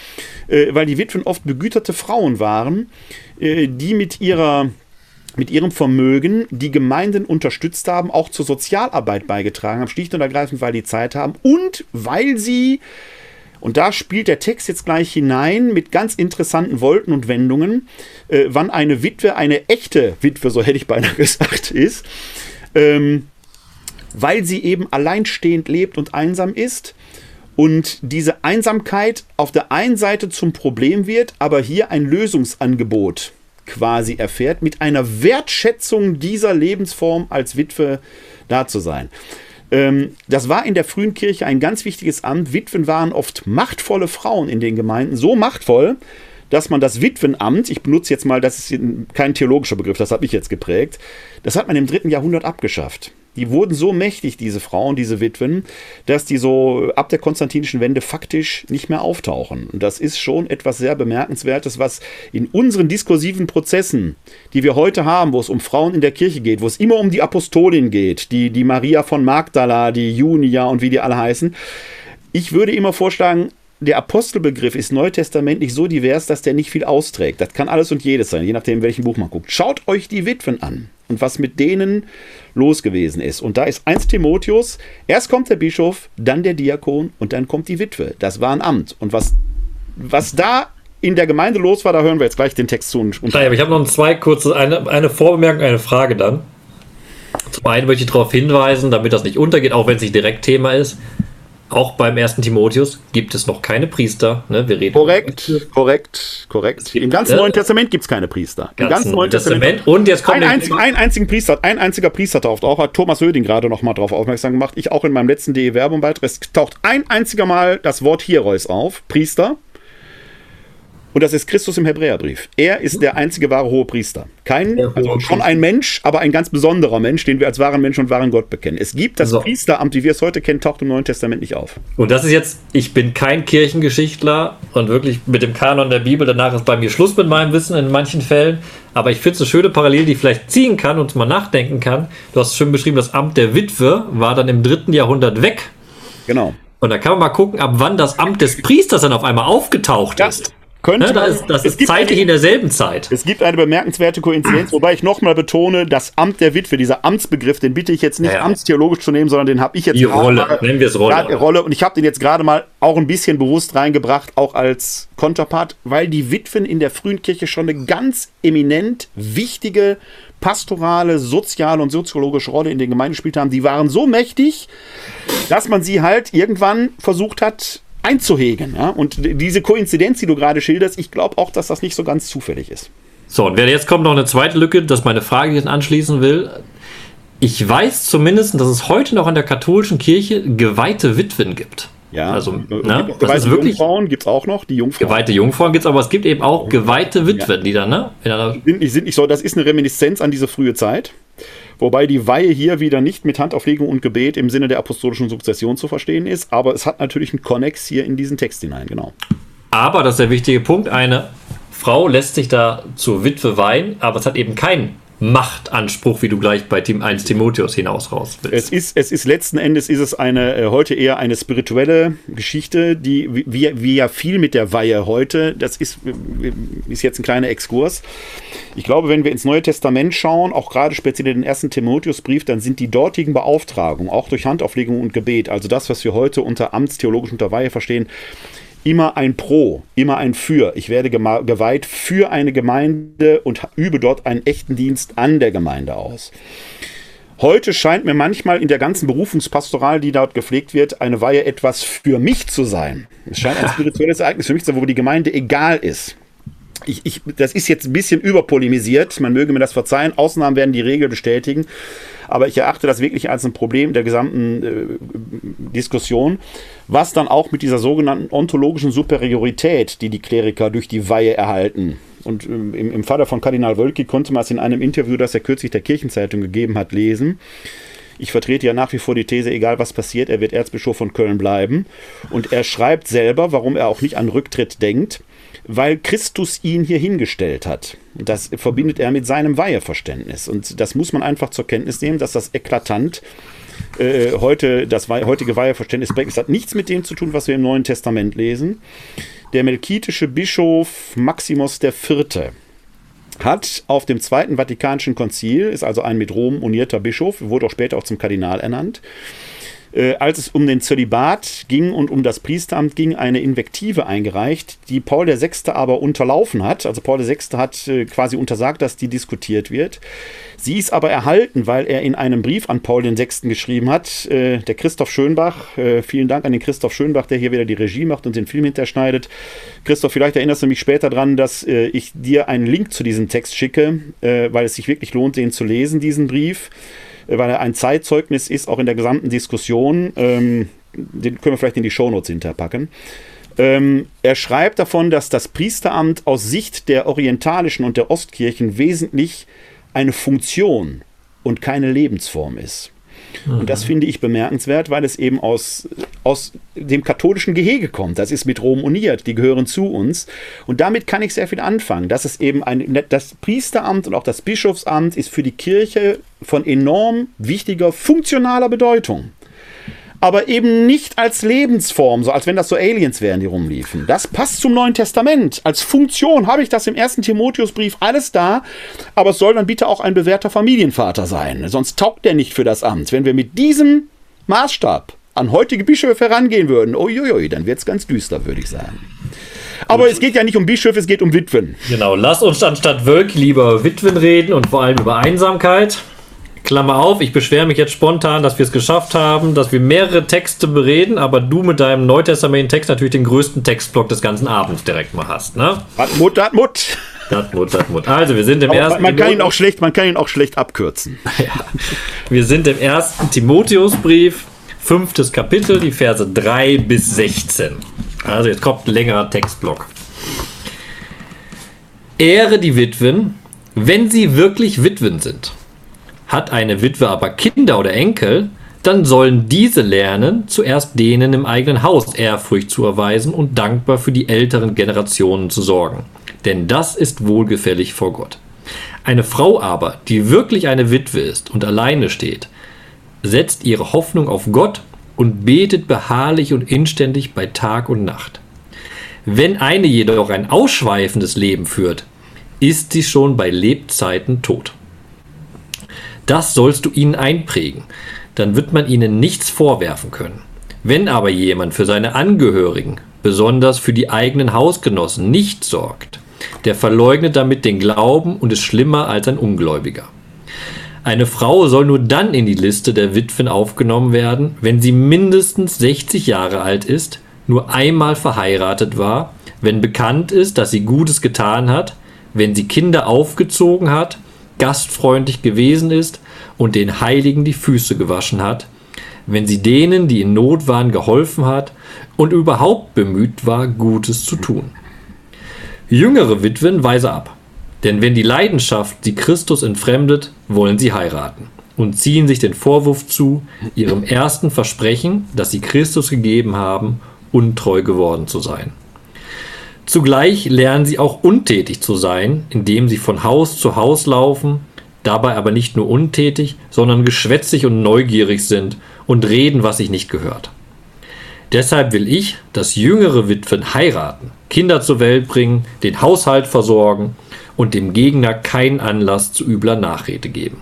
äh, weil die Witwen oft begüterte Frauen waren, äh, die mit ihrer mit ihrem Vermögen die Gemeinden unterstützt haben, auch zur Sozialarbeit beigetragen haben, schlicht und ergreifend, weil die Zeit haben und weil sie, und da spielt der Text jetzt gleich hinein mit ganz interessanten Wolken und Wendungen, äh, wann eine Witwe eine echte Witwe, so hätte ich beinahe gesagt, ist, ähm, weil sie eben alleinstehend lebt und einsam ist. Und diese Einsamkeit auf der einen Seite zum Problem wird, aber hier ein Lösungsangebot quasi erfährt, mit einer Wertschätzung dieser Lebensform als Witwe da zu sein. Ähm, das war in der frühen Kirche ein ganz wichtiges Amt. Witwen waren oft machtvolle Frauen in den Gemeinden, so machtvoll, dass man das Witwenamt, ich benutze jetzt mal, das ist kein theologischer Begriff, das habe ich jetzt geprägt, das hat man im dritten Jahrhundert abgeschafft. Die wurden so mächtig, diese Frauen, diese Witwen, dass die so ab der konstantinischen Wende faktisch nicht mehr auftauchen. Und das ist schon etwas sehr Bemerkenswertes, was in unseren diskursiven Prozessen, die wir heute haben, wo es um Frauen in der Kirche geht, wo es immer um die Apostolin geht, die, die Maria von Magdala, die Junia und wie die alle heißen, ich würde immer vorschlagen, der Apostelbegriff ist neutestamentlich so divers, dass der nicht viel austrägt. Das kann alles und jedes sein, je nachdem, welchen Buch man guckt. Schaut euch die Witwen an und was mit denen los gewesen ist. Und da ist 1 Timotheus, erst kommt der Bischof, dann der Diakon und dann kommt die Witwe. Das war ein Amt. Und was, was da in der Gemeinde los war, da hören wir jetzt gleich den Text zu. Und Nein, aber ich habe noch zwei kurze, eine, eine Vorbemerkung, eine Frage dann. Zum einen möchte ich darauf hinweisen, damit das nicht untergeht, auch wenn es nicht direkt Thema ist auch beim ersten Timotheus gibt es noch keine Priester. Ne? Wir reden korrekt, korrekt, korrekt. Im ganzen Neuen Testament gibt es keine Priester. Im ganzen Neuen Testament. Testament. Und jetzt kommt ein, einzig, ein einzigen Priester, ein einziger Priester taucht auch, hat Thomas Höding gerade noch mal darauf aufmerksam gemacht. Ich auch in meinem letzten DE Werbung-Beitrag. Es taucht ein einziger Mal das Wort Hierois auf, Priester. Und das ist Christus im Hebräerbrief. Er ist der einzige wahre hohe Priester. Kein, also schon ein Mensch, aber ein ganz besonderer Mensch, den wir als wahren Mensch und wahren Gott bekennen. Es gibt das so. Priesteramt, wie wir es heute kennen, taucht im Neuen Testament nicht auf. Und das ist jetzt, ich bin kein Kirchengeschichtler und wirklich mit dem Kanon der Bibel, danach ist bei mir Schluss mit meinem Wissen in manchen Fällen. Aber ich finde es eine schöne Parallele, die ich vielleicht ziehen kann und mal nachdenken kann. Du hast schön beschrieben, das Amt der Witwe war dann im dritten Jahrhundert weg. Genau. Und da kann man mal gucken, ab wann das Amt des Priesters dann auf einmal aufgetaucht ja. ist. Könnte ja, das, das ist zeitlich eine, in derselben Zeit. Es gibt eine bemerkenswerte Koinzidenz, wobei ich nochmal betone, das Amt der Witwe, dieser Amtsbegriff, den bitte ich jetzt nicht ja, ja. amtstheologisch zu nehmen, sondern den habe ich jetzt Die Rolle, mal, nennen wir es Rolle. Rolle. Und ich habe den jetzt gerade mal auch ein bisschen bewusst reingebracht, auch als Konterpart, weil die Witwen in der frühen Kirche schon eine ganz eminent wichtige pastorale, soziale und soziologische Rolle in den Gemeinden gespielt haben. Die waren so mächtig, dass man sie halt irgendwann versucht hat, einzuhegen. Ja? Und diese Koinzidenz, die du gerade schilderst, ich glaube auch, dass das nicht so ganz zufällig ist. So, und jetzt kommt noch eine zweite Lücke, dass meine Frage jetzt anschließen will. Ich weiß zumindest, dass es heute noch in der katholischen Kirche geweihte Witwen gibt. Ja, also ne, das ist wirklich Jungfrauen gibt es auch noch, die Jungfrauen. Geweihte Jungfrauen gibt es, aber es gibt eben auch geweihte Witwen, ja. die dann, ne? Sind nicht, sind nicht so, das ist eine Reminiszenz an diese frühe Zeit. Wobei die Weihe hier wieder nicht mit Handauflegung und Gebet im Sinne der apostolischen Sukzession zu verstehen ist, aber es hat natürlich einen Konnex hier in diesen Text hinein, genau. Aber, das ist der wichtige Punkt, eine Frau lässt sich da zur Witwe weihen, aber es hat eben keinen Machtanspruch, wie du gleich bei Team 1 Timotheus hinaus raus willst. Es ist, es ist letzten Endes ist es eine äh, heute eher eine spirituelle Geschichte, die wie, wie ja viel mit der Weihe heute, das ist, äh, ist jetzt ein kleiner Exkurs. Ich glaube, wenn wir ins Neue Testament schauen, auch gerade speziell in den ersten Timotheusbrief, dann sind die dortigen Beauftragungen, auch durch Handauflegung und Gebet, also das, was wir heute unter amtstheologisch unter Weihe verstehen, immer ein Pro, immer ein Für. Ich werde geweiht für eine Gemeinde und übe dort einen echten Dienst an der Gemeinde aus. Heute scheint mir manchmal in der ganzen Berufungspastoral, die dort gepflegt wird, eine Weihe etwas für mich zu sein. Es scheint ein spirituelles Ereignis für mich zu sein, wo die Gemeinde egal ist. Ich, ich, das ist jetzt ein bisschen überpolemisiert, man möge mir das verzeihen. Ausnahmen werden die Regel bestätigen. Aber ich erachte das wirklich als ein Problem der gesamten äh, Diskussion, was dann auch mit dieser sogenannten ontologischen Superiorität, die die Kleriker durch die Weihe erhalten. Und ähm, im, im Falle von Kardinal Wölki konnte man es in einem Interview, das er kürzlich der Kirchenzeitung gegeben hat, lesen. Ich vertrete ja nach wie vor die These, egal was passiert, er wird Erzbischof von Köln bleiben. Und er schreibt selber, warum er auch nicht an Rücktritt denkt weil Christus ihn hier hingestellt hat. Das verbindet er mit seinem Weiheverständnis. Und das muss man einfach zur Kenntnis nehmen, dass das eklatant äh, heute das heutige Weiheverständnis prägt. Es hat nichts mit dem zu tun, was wir im Neuen Testament lesen. Der melkitische Bischof Maximus IV. hat auf dem Zweiten Vatikanischen Konzil, ist also ein mit Rom unierter Bischof, wurde auch später auch zum Kardinal ernannt, äh, als es um den Zölibat ging und um das Priesteramt ging, eine Invektive eingereicht, die Paul VI. aber unterlaufen hat. Also Paul VI. hat äh, quasi untersagt, dass die diskutiert wird. Sie ist aber erhalten, weil er in einem Brief an Paul VI. geschrieben hat, äh, der Christoph Schönbach, äh, vielen Dank an den Christoph Schönbach, der hier wieder die Regie macht und den Film hinterschneidet. Christoph, vielleicht erinnerst du mich später daran, dass äh, ich dir einen Link zu diesem Text schicke, weil es sich wirklich lohnt, den zu lesen, diesen Brief, weil er ein Zeitzeugnis ist, auch in der gesamten Diskussion. Ähm, den können wir vielleicht in die Shownotes hinterpacken. Ähm, er schreibt davon, dass das Priesteramt aus Sicht der orientalischen und der Ostkirchen wesentlich eine Funktion und keine Lebensform ist. Mhm. Und das mhm. finde ich bemerkenswert, weil es eben aus, aus dem katholischen Gehege kommt. Das ist mit Rom uniert, die gehören zu uns. Und damit kann ich sehr viel anfangen. Das ist eben ein, das Priesteramt und auch das Bischofsamt ist für die Kirche von enorm wichtiger, funktionaler Bedeutung aber eben nicht als Lebensform, so als wenn das so Aliens wären, die rumliefen. Das passt zum Neuen Testament. Als Funktion habe ich das im ersten Timotheusbrief alles da, aber es soll dann bitte auch ein bewährter Familienvater sein. Sonst taugt der nicht für das Amt. Wenn wir mit diesem Maßstab an heutige Bischöfe herangehen würden, uiuiui, dann wird es ganz düster, würde ich sagen. Aber es geht ja nicht um Bischöfe, es geht um Witwen. Genau, lass uns anstatt Wölk lieber Witwen reden und vor allem über Einsamkeit. Klammer auf, ich beschwere mich jetzt spontan, dass wir es geschafft haben, dass wir mehrere Texte bereden, aber du mit deinem Neutestamenten-Text natürlich den größten Textblock des ganzen Abends direkt mal hast, ne? Datmut, Datmut. Datmut, Datmut. Also, wir sind im aber ersten. Man kann, ihn auch schlecht, man kann ihn auch schlecht abkürzen. ja. Wir sind im ersten Timotheusbrief, fünftes Kapitel, die Verse 3 bis 16. Also, jetzt kommt ein längerer Textblock. Ehre die Witwen, wenn sie wirklich Witwen sind hat eine Witwe aber Kinder oder Enkel, dann sollen diese lernen, zuerst denen im eigenen Haus Ehrfurcht zu erweisen und dankbar für die älteren Generationen zu sorgen. Denn das ist wohlgefällig vor Gott. Eine Frau aber, die wirklich eine Witwe ist und alleine steht, setzt ihre Hoffnung auf Gott und betet beharrlich und inständig bei Tag und Nacht. Wenn eine jedoch ein ausschweifendes Leben führt, ist sie schon bei Lebzeiten tot. Das sollst du ihnen einprägen, dann wird man ihnen nichts vorwerfen können. Wenn aber jemand für seine Angehörigen, besonders für die eigenen Hausgenossen, nicht sorgt, der verleugnet damit den Glauben und ist schlimmer als ein Ungläubiger. Eine Frau soll nur dann in die Liste der Witwen aufgenommen werden, wenn sie mindestens 60 Jahre alt ist, nur einmal verheiratet war, wenn bekannt ist, dass sie Gutes getan hat, wenn sie Kinder aufgezogen hat gastfreundlich gewesen ist und den Heiligen die Füße gewaschen hat, wenn sie denen, die in Not waren, geholfen hat und überhaupt bemüht war, Gutes zu tun. Jüngere Witwen weise ab, denn wenn die Leidenschaft sie Christus entfremdet, wollen sie heiraten und ziehen sich den Vorwurf zu, ihrem ersten Versprechen, das sie Christus gegeben haben, untreu geworden zu sein. Zugleich lernen sie auch untätig zu sein, indem sie von Haus zu Haus laufen, dabei aber nicht nur untätig, sondern geschwätzig und neugierig sind und reden, was sich nicht gehört. Deshalb will ich, dass jüngere Witwen heiraten, Kinder zur Welt bringen, den Haushalt versorgen und dem Gegner keinen Anlass zu übler Nachrede geben.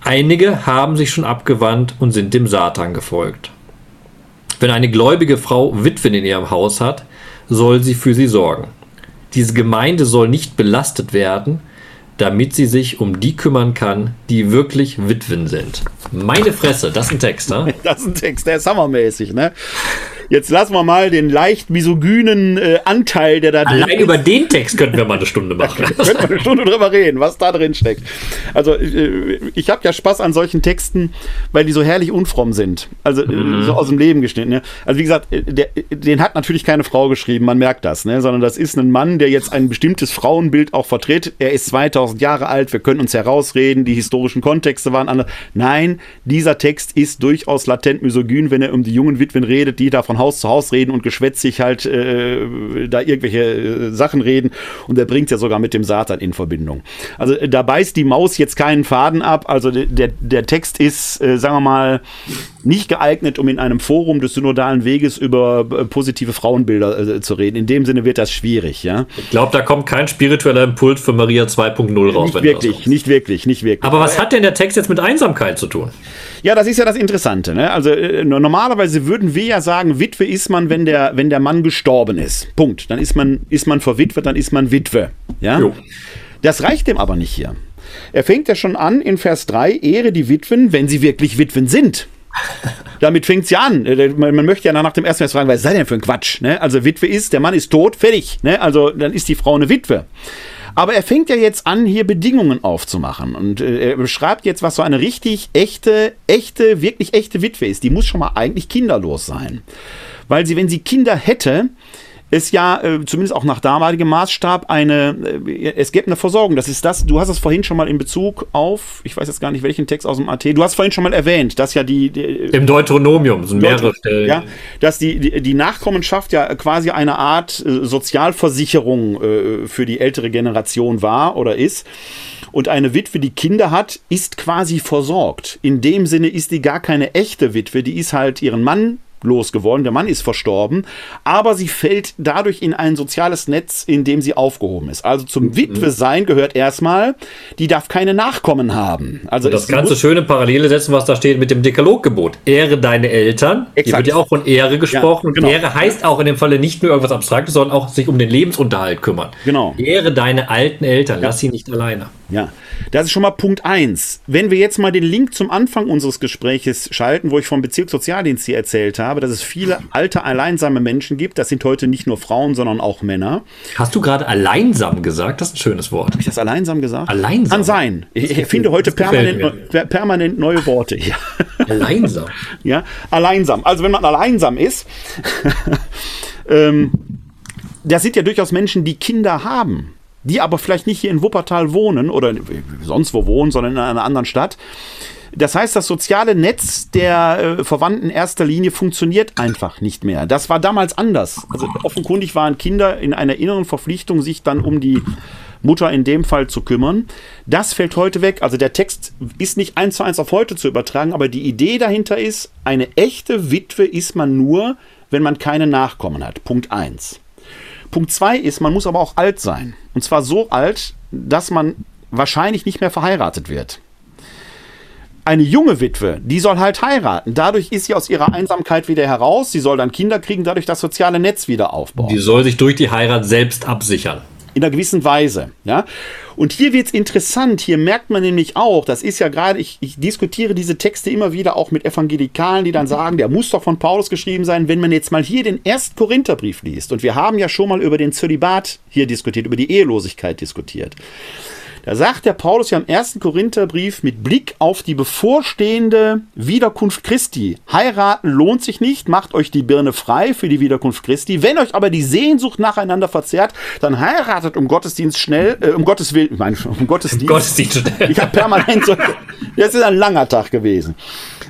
Einige haben sich schon abgewandt und sind dem Satan gefolgt. Wenn eine gläubige Frau Witwen in ihrem Haus hat, soll sie für sie sorgen. Diese Gemeinde soll nicht belastet werden, damit sie sich um die kümmern kann, die wirklich Witwen sind. Meine Fresse, das ist ein Text, ne? Das ist ein Text, der ist hammermäßig, ne? Jetzt lassen wir mal den leicht misogynen äh, Anteil, der da Allein über den Text könnten wir mal eine Stunde machen. könnten wir eine Stunde drüber reden, was da drin steckt. Also äh, ich habe ja Spaß an solchen Texten, weil die so herrlich unfromm sind. Also äh, mhm. so aus dem Leben geschnitten. Ne? Also wie gesagt, äh, der, den hat natürlich keine Frau geschrieben, man merkt das, ne? sondern das ist ein Mann, der jetzt ein bestimmtes Frauenbild auch vertritt. Er ist 2000 Jahre alt, wir können uns herausreden, die historischen Kontexte waren anders. Nein, dieser Text ist durchaus latent misogyn, wenn er um die jungen Witwen redet, die davon Haus zu Haus reden und geschwätzig halt äh, da irgendwelche äh, Sachen reden und er bringt ja sogar mit dem Satan in Verbindung. Also äh, da beißt die Maus jetzt keinen Faden ab, also der, der Text ist, äh, sagen wir mal, nicht geeignet, um in einem Forum des synodalen Weges über äh, positive Frauenbilder äh, zu reden. In dem Sinne wird das schwierig, ja. Ich glaube, da kommt kein spiritueller Impuls für Maria 2.0 raus. Nicht wirklich, nicht wirklich, nicht wirklich. Aber was hat denn der Text jetzt mit Einsamkeit zu tun? Ja, das ist ja das Interessante. Ne? Also äh, normalerweise würden wir ja sagen, Witwe ist man, wenn der, wenn der Mann gestorben ist. Punkt. Dann ist man, ist man verwitwet, dann ist man Witwe. Ja? Jo. Das reicht dem aber nicht hier. Er fängt ja schon an in Vers 3, Ehre die Witwen, wenn sie wirklich Witwen sind. Damit fängt es ja an. Äh, man, man, möchte ja nach dem ersten Vers fragen, was sei denn für ein Quatsch? Ne? Also Witwe ist, der Mann ist tot, fertig. Ne? Also dann ist die Frau eine Witwe. Aber er fängt ja jetzt an, hier Bedingungen aufzumachen. Und äh, er beschreibt jetzt, was so eine richtig echte, echte, wirklich echte Witwe ist. Die muss schon mal eigentlich kinderlos sein. Weil sie, wenn sie Kinder hätte, es ja, äh, zumindest auch nach damaligem Maßstab, eine, äh, es gäbe eine Versorgung. Das ist das, du hast es vorhin schon mal in Bezug auf, ich weiß jetzt gar nicht welchen Text aus dem AT, du hast vorhin schon mal erwähnt, dass ja die. die Im Deuteronomium sind mehrere Stellen. Ja, dass die, die, die, Nachkommenschaft ja quasi eine Art äh, Sozialversicherung äh, für die ältere Generation war oder ist. Und eine Witwe, die Kinder hat, ist quasi versorgt. In dem Sinne ist die gar keine echte Witwe, die ist halt ihren Mann losgeworden. Der Mann ist verstorben, aber sie fällt dadurch in ein soziales Netz, in dem sie aufgehoben ist. Also zum mhm. Witwe sein gehört erstmal, die darf keine Nachkommen haben. Also das ganze schöne Parallele setzen, was da steht mit dem Dekaloggebot. Ehre deine Eltern. Exakt. Hier wird ja auch von Ehre gesprochen. Ja, genau. Ehre heißt auch in dem Falle nicht nur irgendwas Abstraktes, sondern auch sich um den Lebensunterhalt kümmern. Genau. Ehre deine alten Eltern. Lass sie nicht alleine. Ja, das ist schon mal Punkt 1. Wenn wir jetzt mal den Link zum Anfang unseres Gespräches schalten, wo ich vom Bezirkssozialdienst hier erzählt habe, dass es viele alte, alleinsame Menschen gibt. Das sind heute nicht nur Frauen, sondern auch Männer. Hast du gerade alleinsam gesagt? Das ist ein schönes Wort. Habe ich das alleinsam gesagt? Alleinsam. Kann sein. Ich, ich finde heute permanent, permanent neue Worte. Ja. Alleinsam. ja, alleinsam. Also wenn man alleinsam ist, ähm, das sind ja durchaus Menschen, die Kinder haben die aber vielleicht nicht hier in Wuppertal wohnen oder sonst wo wohnen, sondern in einer anderen Stadt. Das heißt, das soziale Netz der äh, Verwandten erster Linie funktioniert einfach nicht mehr. Das war damals anders. Also offenkundig waren Kinder in einer inneren Verpflichtung, sich dann um die Mutter in dem Fall zu kümmern. Das fällt heute weg. Also der Text ist nicht eins zu eins auf heute zu übertragen, aber die Idee dahinter ist, eine echte Witwe ist man nur, wenn man keine Nachkommen hat. Punkt eins. Punkt zwei ist, man muss aber auch alt sein. Und zwar so alt, dass man wahrscheinlich nicht mehr verheiratet wird. Eine junge Witwe, die soll halt heiraten. Dadurch ist sie aus ihrer Einsamkeit wieder heraus. Sie soll dann Kinder kriegen, dadurch das soziale Netz wieder aufbauen. Die soll sich durch die Heirat selbst absichern in einer gewissen Weise. Ja? Und hier wird es interessant, hier merkt man nämlich auch, das ist ja gerade, ich, ich, diskutiere diese Texte immer wieder auch mit Evangelikalen, die dann sagen, der muss doch von Paulus geschrieben sein, wenn man jetzt mal hier den ersten Korintherbrief liest. Und wir haben ja schon mal über den Zölibat hier diskutiert, über die Ehelosigkeit diskutiert. Da sagt der Paulus ja im ersten Korintherbrief mit Blick auf die bevorstehende Wiederkunft Christi. Heiraten lohnt sich nicht, macht euch die Birne frei für die Wiederkunft Christi. Wenn euch aber die Sehnsucht nacheinander verzerrt, dann heiratet um Gottesdienst schnell, äh, um Gottes Willen, ich meine, um Gottesdienst. Gottesdienst schnell. Ich habe permanent so, das ist ein langer Tag gewesen.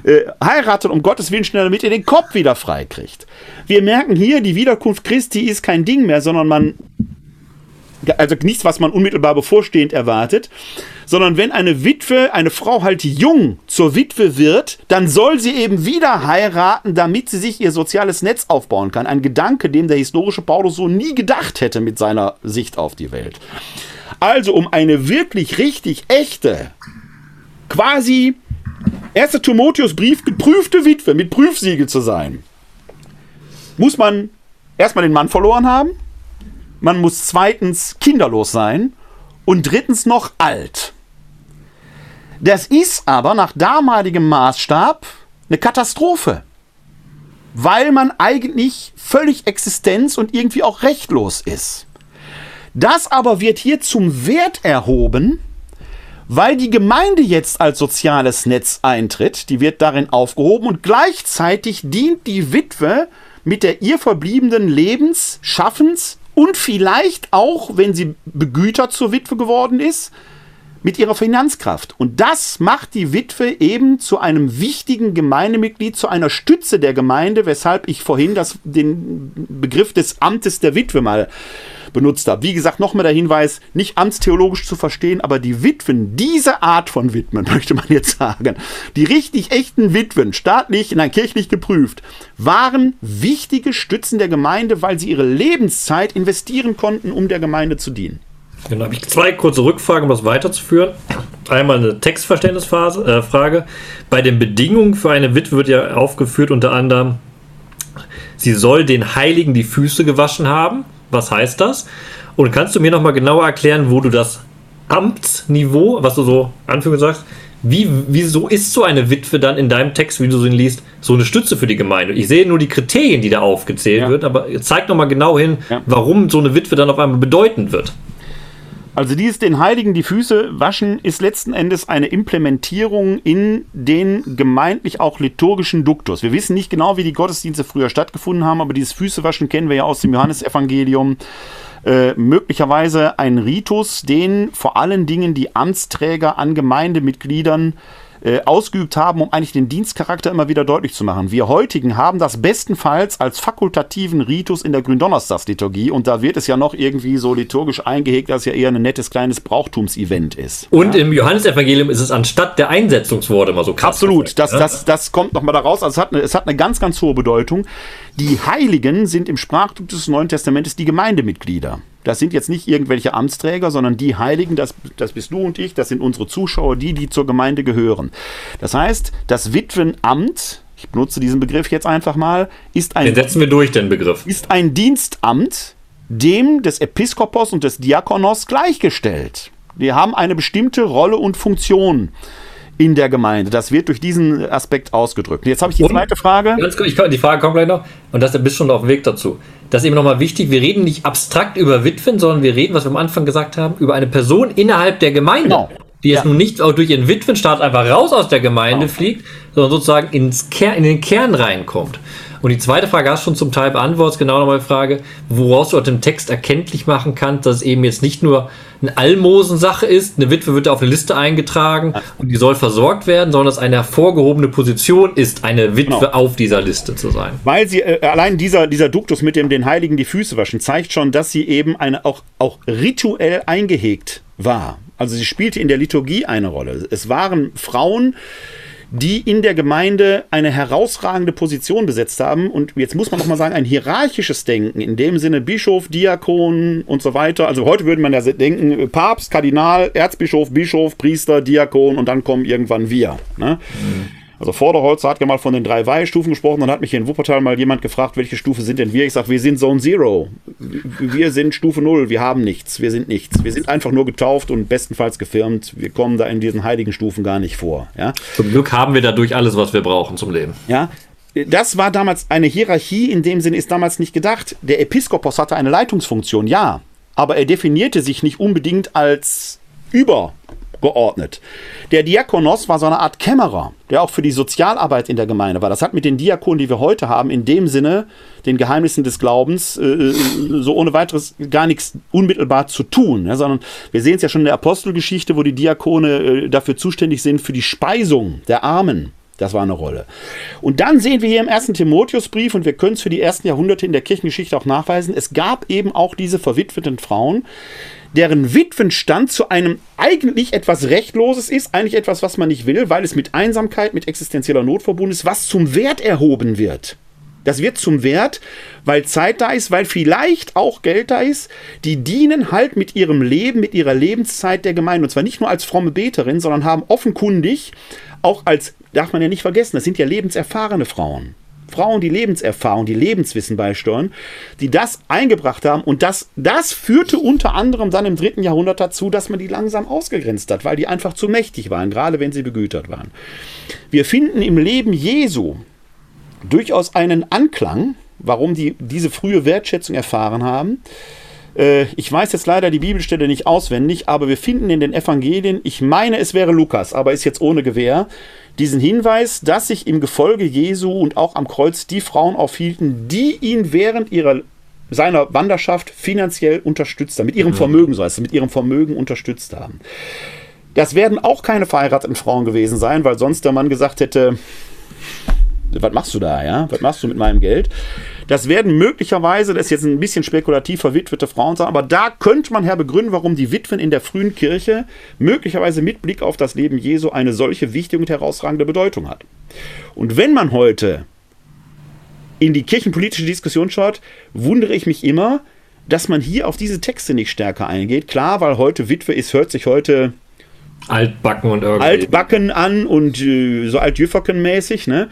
Äh, heiratet um Gottes Willen schnell, damit ihr den Kopf wieder frei kriegt. Wir merken hier, die Wiederkunft Christi ist kein Ding mehr, sondern man also nichts, was man unmittelbar bevorstehend erwartet, sondern wenn eine Witwe, eine Frau halt jung zur Witwe wird, dann soll sie eben wieder heiraten, damit sie sich ihr soziales Netz aufbauen kann. Ein Gedanke, dem der historische Paulus so nie gedacht hätte mit seiner Sicht auf die Welt. Also um eine wirklich richtig echte, quasi 1. Timotheusbrief geprüfte Witwe mit Prüfsiegel zu sein, muss man erstmal den Mann verloren haben, man muss zweitens kinderlos sein und drittens noch alt. Das ist aber nach damaligem Maßstab eine Katastrophe, weil man eigentlich völlig existenz- und irgendwie auch rechtlos ist. Das aber wird hier zum Wert erhoben, weil die Gemeinde jetzt als soziales Netz eintritt, die wird darin aufgehoben und gleichzeitig dient die Witwe mit der ihr verbliebenen Lebens-, Schaffens-, und vielleicht auch, wenn sie begütert zur Witwe geworden ist, mit ihrer Finanzkraft. Und das macht die Witwe eben zu einem wichtigen Gemeindemitglied, zu einer Stütze der Gemeinde, weshalb ich vorhin das, den Begriff des Amtes der Witwe mal benutzt habe. Wie gesagt, nochmal der Hinweis, nicht amtstheologisch zu verstehen, aber die Witwen, diese Art von Witwen, möchte man jetzt sagen, die richtig echten Witwen, staatlich, nein, kirchlich geprüft, waren wichtige Stützen der Gemeinde, weil sie ihre Lebenszeit investieren konnten, um der Gemeinde zu dienen. Dann habe ich zwei kurze Rückfragen, um das weiterzuführen. Einmal eine Textverständnisfrage. Äh, Bei den Bedingungen für eine Witwe wird ja aufgeführt unter anderem, sie soll den Heiligen die Füße gewaschen haben. Was heißt das? Und kannst du mir nochmal genauer erklären, wo du das Amtsniveau, was du so anfügen sagst, wie, wieso ist so eine Witwe dann in deinem Text, wie du so ihn liest, so eine Stütze für die Gemeinde? Ich sehe nur die Kriterien, die da aufgezählt ja. wird, aber zeig nochmal genau hin, ja. warum so eine Witwe dann auf einmal bedeutend wird. Also dieses den Heiligen die Füße waschen ist letzten Endes eine Implementierung in den gemeindlich auch liturgischen Duktus. Wir wissen nicht genau, wie die Gottesdienste früher stattgefunden haben, aber dieses Füßewaschen kennen wir ja aus dem Johannesevangelium. Äh, möglicherweise ein Ritus, den vor allen Dingen die Amtsträger an Gemeindemitgliedern äh, ausgeübt haben, um eigentlich den Dienstcharakter immer wieder deutlich zu machen. Wir heutigen haben das bestenfalls als fakultativen Ritus in der Gründonnerstagsliturgie und da wird es ja noch irgendwie so liturgisch eingehegt, dass es ja eher ein nettes kleines Brauchtumsevent ist. Und ja? im Johannesevangelium ist es anstatt der Einsetzungsworte immer so krass. Absolut, das, das, das kommt nochmal daraus. Also es hat, eine, es hat eine ganz, ganz hohe Bedeutung. Die Heiligen sind im Sprachtum des Neuen Testamentes die Gemeindemitglieder. Das sind jetzt nicht irgendwelche Amtsträger, sondern die Heiligen, das, das bist du und ich, das sind unsere Zuschauer, die, die zur Gemeinde gehören. Das heißt, das Witwenamt, ich benutze diesen Begriff jetzt einfach mal, ist ein. Den setzen wir durch, den Begriff. Ist ein Dienstamt, dem des Episkopos und des Diakonos gleichgestellt. Die haben eine bestimmte Rolle und Funktion in der Gemeinde. Das wird durch diesen Aspekt ausgedrückt. Jetzt habe ich die zweite Frage. Kurz, die Frage kommt gleich noch. Und das bist schon auf dem Weg dazu. Das ist eben nochmal wichtig. Wir reden nicht abstrakt über Witwen, sondern wir reden, was wir am Anfang gesagt haben, über eine Person innerhalb der Gemeinde. Genau. Die jetzt ja. nun nicht auch durch ihren Witwenstaat einfach raus aus der Gemeinde genau. fliegt, sondern sozusagen ins Ker in den Kern reinkommt. Und die zweite Frage hast du schon zum Teil beantwortet, genau nochmal die Frage, woraus du aus dem Text erkenntlich machen kannst, dass es eben jetzt nicht nur eine Almosensache ist, eine Witwe wird auf eine Liste eingetragen und die soll versorgt werden, sondern dass eine hervorgehobene Position ist, eine Witwe genau. auf dieser Liste zu sein. Weil sie, äh, allein dieser, dieser Duktus mit dem den Heiligen die Füße waschen, zeigt schon, dass sie eben eine auch, auch rituell eingehegt war. Also sie spielte in der Liturgie eine Rolle. Es waren Frauen, die in der Gemeinde eine herausragende Position besetzt haben. Und jetzt muss man noch mal sagen, ein hierarchisches Denken, in dem Sinne Bischof, Diakon und so weiter. Also heute würde man ja denken, Papst, Kardinal, Erzbischof, Bischof, Priester, Diakon und dann kommen irgendwann wir. Ne? Mhm. Also Vorderholzer hat ja mal von den drei Weihstufen gesprochen. Dann hat mich hier in Wuppertal mal jemand gefragt, welche Stufe sind denn wir? Ich sage, wir sind Zone Zero. Wir sind Stufe Null. Wir haben nichts. Wir sind nichts. Wir sind einfach nur getauft und bestenfalls gefirmt. Wir kommen da in diesen heiligen Stufen gar nicht vor. Ja? Zum Glück haben wir dadurch alles, was wir brauchen zum Leben. Ja, das war damals eine Hierarchie, in dem Sinne ist damals nicht gedacht. Der Episkopos hatte eine Leitungsfunktion, ja, aber er definierte sich nicht unbedingt als über geordnet. Der Diakonos war so eine Art Kämmerer, der auch für die Sozialarbeit in der Gemeinde war. Das hat mit den Diakonen, die wir heute haben, in dem Sinne, den Geheimnissen des Glaubens, äh, äh so ohne weiteres gar nichts unmittelbar zu tun. Sondern wir sehen es ja schon in der Apostelgeschichte, wo die Diakone äh, dafür zuständig sind, für die Speisung der Armen. Das war eine Rolle. Und dann sehen wir hier im ersten Timotheusbrief, und wir können es für die ersten Jahrhunderte in der Kirchengeschichte auch nachweisen, es gab eben auch diese verwitweten Frauen, deren Witwenstand zu einem eigentlich etwas Rechtloses ist, eigentlich etwas, was man nicht will, weil es mit Einsamkeit, mit existenzieller Not verbunden ist, was zum Wert erhoben wird. Das wird zum Wert, weil Zeit da ist, weil vielleicht auch Geld da ist. Die dienen halt mit ihrem Leben, mit ihrer Lebenszeit der Gemeinde. Und zwar nicht nur als fromme Beterin, sondern haben offenkundig auch als, darf man ja nicht vergessen, das sind ja lebenserfahrene Frauen. Frauen, die Lebenserfahrung, die Lebenswissen beisteuern, die das eingebracht haben. Und das, das führte unter anderem dann im dritten Jahrhundert dazu, dass man die langsam ausgegrenzt hat, weil die einfach zu mächtig waren, gerade wenn sie begütert waren. Wir finden im Leben Jesu durchaus einen Anklang, warum die diese frühe Wertschätzung erfahren haben. Äh, ich weiß jetzt leider die Bibelstelle nicht auswendig, aber wir finden in den Evangelien, ich meine, es wäre Lukas, aber ist jetzt ohne Gewähr, diesen Hinweis, dass sich im Gefolge Jesu und auch am Kreuz die Frauen aufhielten, die ihn während ihrer seiner Wanderschaft finanziell unterstützt haben, mit ihrem mhm. Vermögen, so heißt es, mit ihrem Vermögen unterstützt haben. Das werden auch keine verheirateten Frauen gewesen sein, weil sonst der Mann gesagt hätte, was machst du da, ja? Was machst du mit meinem Geld? Das werden möglicherweise, das ist jetzt ein bisschen spekulativ, verwitwete Frauen sein, aber da könnte man her begründen, warum die Witwen in der frühen Kirche möglicherweise mit Blick auf das Leben Jesu eine solche wichtige und herausragende Bedeutung hat. Und wenn man heute in die kirchenpolitische Diskussion schaut, wundere ich mich immer, dass man hier auf diese Texte nicht stärker eingeht. Klar, weil heute Witwe ist, hört sich heute Altbacken und irgendwie. Altbacken an und äh, so altjüfferken-mäßig, ne?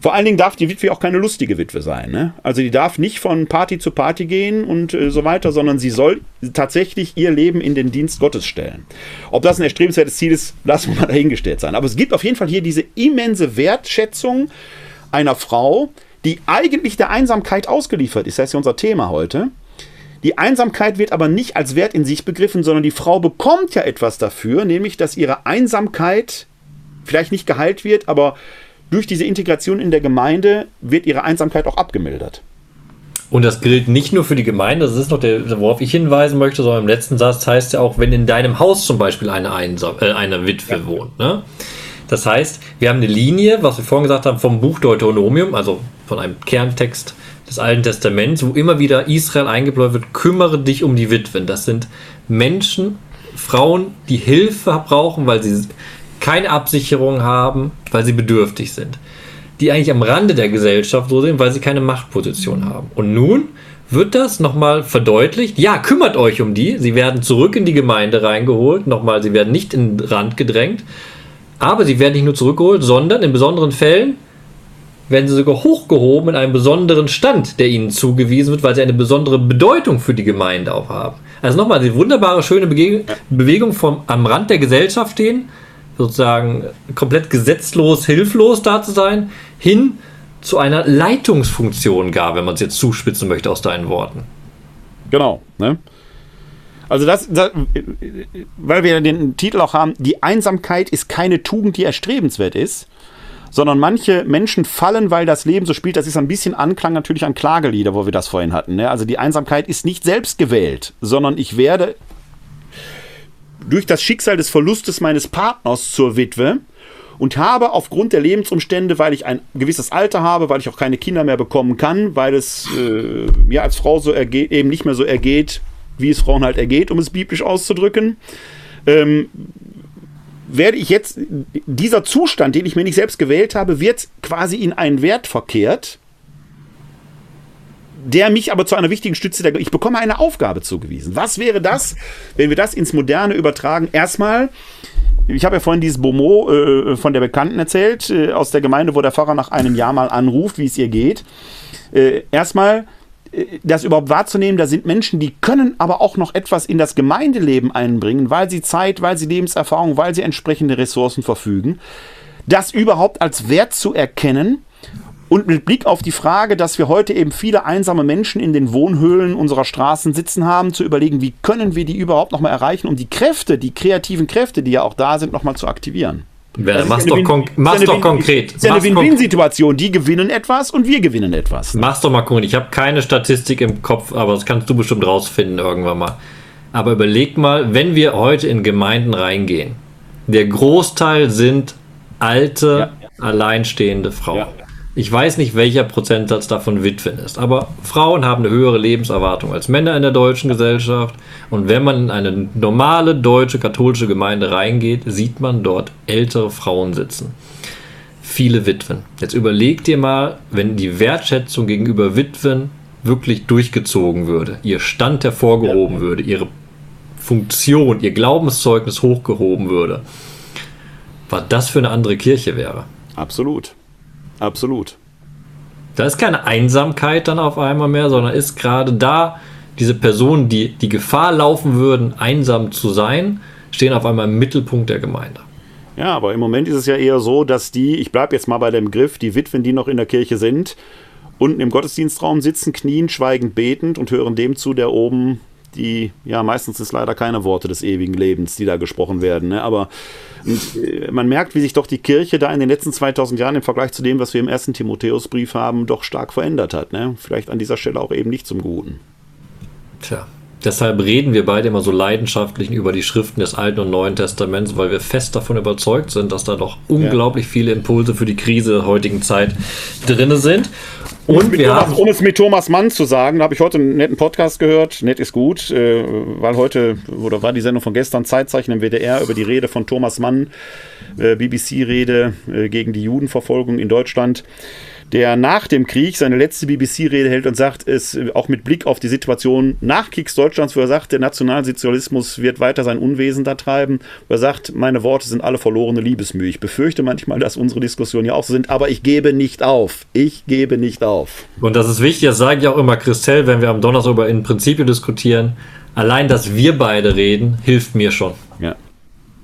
Vor allen Dingen darf die Witwe auch keine lustige Witwe sein, ne? Also die darf nicht von Party zu Party gehen und äh, so weiter, sondern sie soll tatsächlich ihr Leben in den Dienst Gottes stellen. Ob das ein erstrebenswertes Ziel ist, lassen wir mal dahingestellt sein. Aber es gibt auf jeden Fall hier diese immense Wertschätzung einer Frau, die eigentlich der Einsamkeit ausgeliefert ist. Das ist ja unser Thema heute. Die Einsamkeit wird aber nicht als Wert in sich begriffen, sondern die Frau bekommt ja etwas dafür, nämlich dass ihre Einsamkeit vielleicht nicht geheilt wird, aber durch diese Integration in der Gemeinde wird ihre Einsamkeit auch abgemildert. Und das gilt nicht nur für die Gemeinde, das ist noch der, worauf ich hinweisen möchte, sondern im letzten Satz heißt ja auch, wenn in deinem Haus zum Beispiel eine, Einsam äh, eine Witwe ja. wohnt. Ne? Das heißt, wir haben eine Linie, was wir vorhin gesagt haben, vom Buch Deuteronomium, also von einem Kerntext des Alten Testaments, wo immer wieder Israel eingebläut wird, kümmere dich um die Witwen. Das sind Menschen, Frauen, die Hilfe brauchen, weil sie keine Absicherung haben, weil sie bedürftig sind. Die eigentlich am Rande der Gesellschaft so sind, weil sie keine Machtposition haben. Und nun wird das nochmal verdeutlicht. Ja, kümmert euch um die. Sie werden zurück in die Gemeinde reingeholt. Nochmal, sie werden nicht in den Rand gedrängt. Aber sie werden nicht nur zurückgeholt, sondern in besonderen Fällen werden sie sogar hochgehoben in einem besonderen Stand, der ihnen zugewiesen wird, weil sie eine besondere Bedeutung für die Gemeinde auch haben. Also nochmal, die wunderbare, schöne Bege Bewegung vom am Rand der Gesellschaft stehen, sozusagen komplett gesetzlos, hilflos da zu sein, hin zu einer Leitungsfunktion gar, wenn man es jetzt zuspitzen möchte aus deinen Worten. Genau, ne? Also das, das, weil wir den Titel auch haben, die Einsamkeit ist keine Tugend, die erstrebenswert ist, sondern manche Menschen fallen, weil das Leben so spielt. Das ist ein bisschen Anklang natürlich an Klagelieder, wo wir das vorhin hatten. Ne? Also die Einsamkeit ist nicht selbst gewählt, sondern ich werde durch das Schicksal des Verlustes meines Partners zur Witwe und habe aufgrund der Lebensumstände, weil ich ein gewisses Alter habe, weil ich auch keine Kinder mehr bekommen kann, weil es äh, mir als Frau so ergeht, eben nicht mehr so ergeht, wie es Frauen halt ergeht, um es biblisch auszudrücken, ähm, werde ich jetzt, dieser Zustand, den ich mir nicht selbst gewählt habe, wird quasi in einen Wert verkehrt, der mich aber zu einer wichtigen Stütze der. Ich bekomme eine Aufgabe zugewiesen. Was wäre das, wenn wir das ins Moderne übertragen? Erstmal, ich habe ja vorhin dieses Bomo äh, von der Bekannten erzählt, äh, aus der Gemeinde, wo der Pfarrer nach einem Jahr mal anruft, wie es ihr geht. Äh, erstmal das überhaupt wahrzunehmen, da sind Menschen, die können aber auch noch etwas in das Gemeindeleben einbringen, weil sie Zeit, weil sie Lebenserfahrung, weil sie entsprechende Ressourcen verfügen. Das überhaupt als Wert zu erkennen und mit Blick auf die Frage, dass wir heute eben viele einsame Menschen in den Wohnhöhlen unserer Straßen sitzen haben, zu überlegen, wie können wir die überhaupt nochmal erreichen, um die Kräfte, die kreativen Kräfte, die ja auch da sind, nochmal zu aktivieren. Ja, mach's doch, kon mach's doch konkret. Das ist eine Win-Win-Situation. Die gewinnen etwas und wir gewinnen etwas. Mach's doch mal konkret. Ich habe keine Statistik im Kopf, aber das kannst du bestimmt rausfinden irgendwann mal. Aber überleg mal, wenn wir heute in Gemeinden reingehen, der Großteil sind alte, ja. alleinstehende Frauen. Ja. Ich weiß nicht, welcher Prozentsatz davon Witwen ist, aber Frauen haben eine höhere Lebenserwartung als Männer in der deutschen Gesellschaft. Und wenn man in eine normale deutsche katholische Gemeinde reingeht, sieht man dort ältere Frauen sitzen. Viele Witwen. Jetzt überleg dir mal, wenn die Wertschätzung gegenüber Witwen wirklich durchgezogen würde, ihr Stand hervorgehoben ja. würde, ihre Funktion, ihr Glaubenszeugnis hochgehoben würde, was das für eine andere Kirche wäre. Absolut. Absolut. Da ist keine Einsamkeit dann auf einmal mehr, sondern ist gerade da diese Personen, die die Gefahr laufen würden, einsam zu sein, stehen auf einmal im Mittelpunkt der Gemeinde. Ja, aber im Moment ist es ja eher so, dass die, ich bleibe jetzt mal bei dem Begriff, die Witwen, die noch in der Kirche sind, unten im Gottesdienstraum sitzen, knien, schweigend betend und hören dem zu, der oben die, ja, meistens ist leider keine Worte des ewigen Lebens, die da gesprochen werden. Ne? Aber und, äh, man merkt, wie sich doch die Kirche da in den letzten 2000 Jahren im Vergleich zu dem, was wir im ersten Timotheusbrief haben, doch stark verändert hat. Ne? Vielleicht an dieser Stelle auch eben nicht zum Guten. Tja, deshalb reden wir beide immer so leidenschaftlich über die Schriften des Alten und Neuen Testaments, weil wir fest davon überzeugt sind, dass da doch unglaublich viele Impulse für die Krise der heutigen Zeit drin sind. Und wir Thomas, haben, um es mit Thomas Mann zu sagen, da habe ich heute einen netten Podcast gehört. Nett ist gut, äh, weil heute, oder war die Sendung von gestern, Zeitzeichen im WDR über die Rede von Thomas Mann, äh, BBC-Rede äh, gegen die Judenverfolgung in Deutschland der nach dem Krieg seine letzte BBC-Rede hält und sagt, es auch mit Blick auf die Situation nach Kriegsdeutschlands, wo er sagt, der Nationalsozialismus wird weiter sein Unwesen da treiben, wo er sagt, meine Worte sind alle verlorene Liebesmühe. Ich befürchte manchmal, dass unsere Diskussionen ja auch so sind, aber ich gebe nicht auf. Ich gebe nicht auf. Und das ist wichtig, das sage ich auch immer Christelle, wenn wir am Donnerstag über in Prinzipien diskutieren. Allein, dass wir beide reden, hilft mir schon. Ja.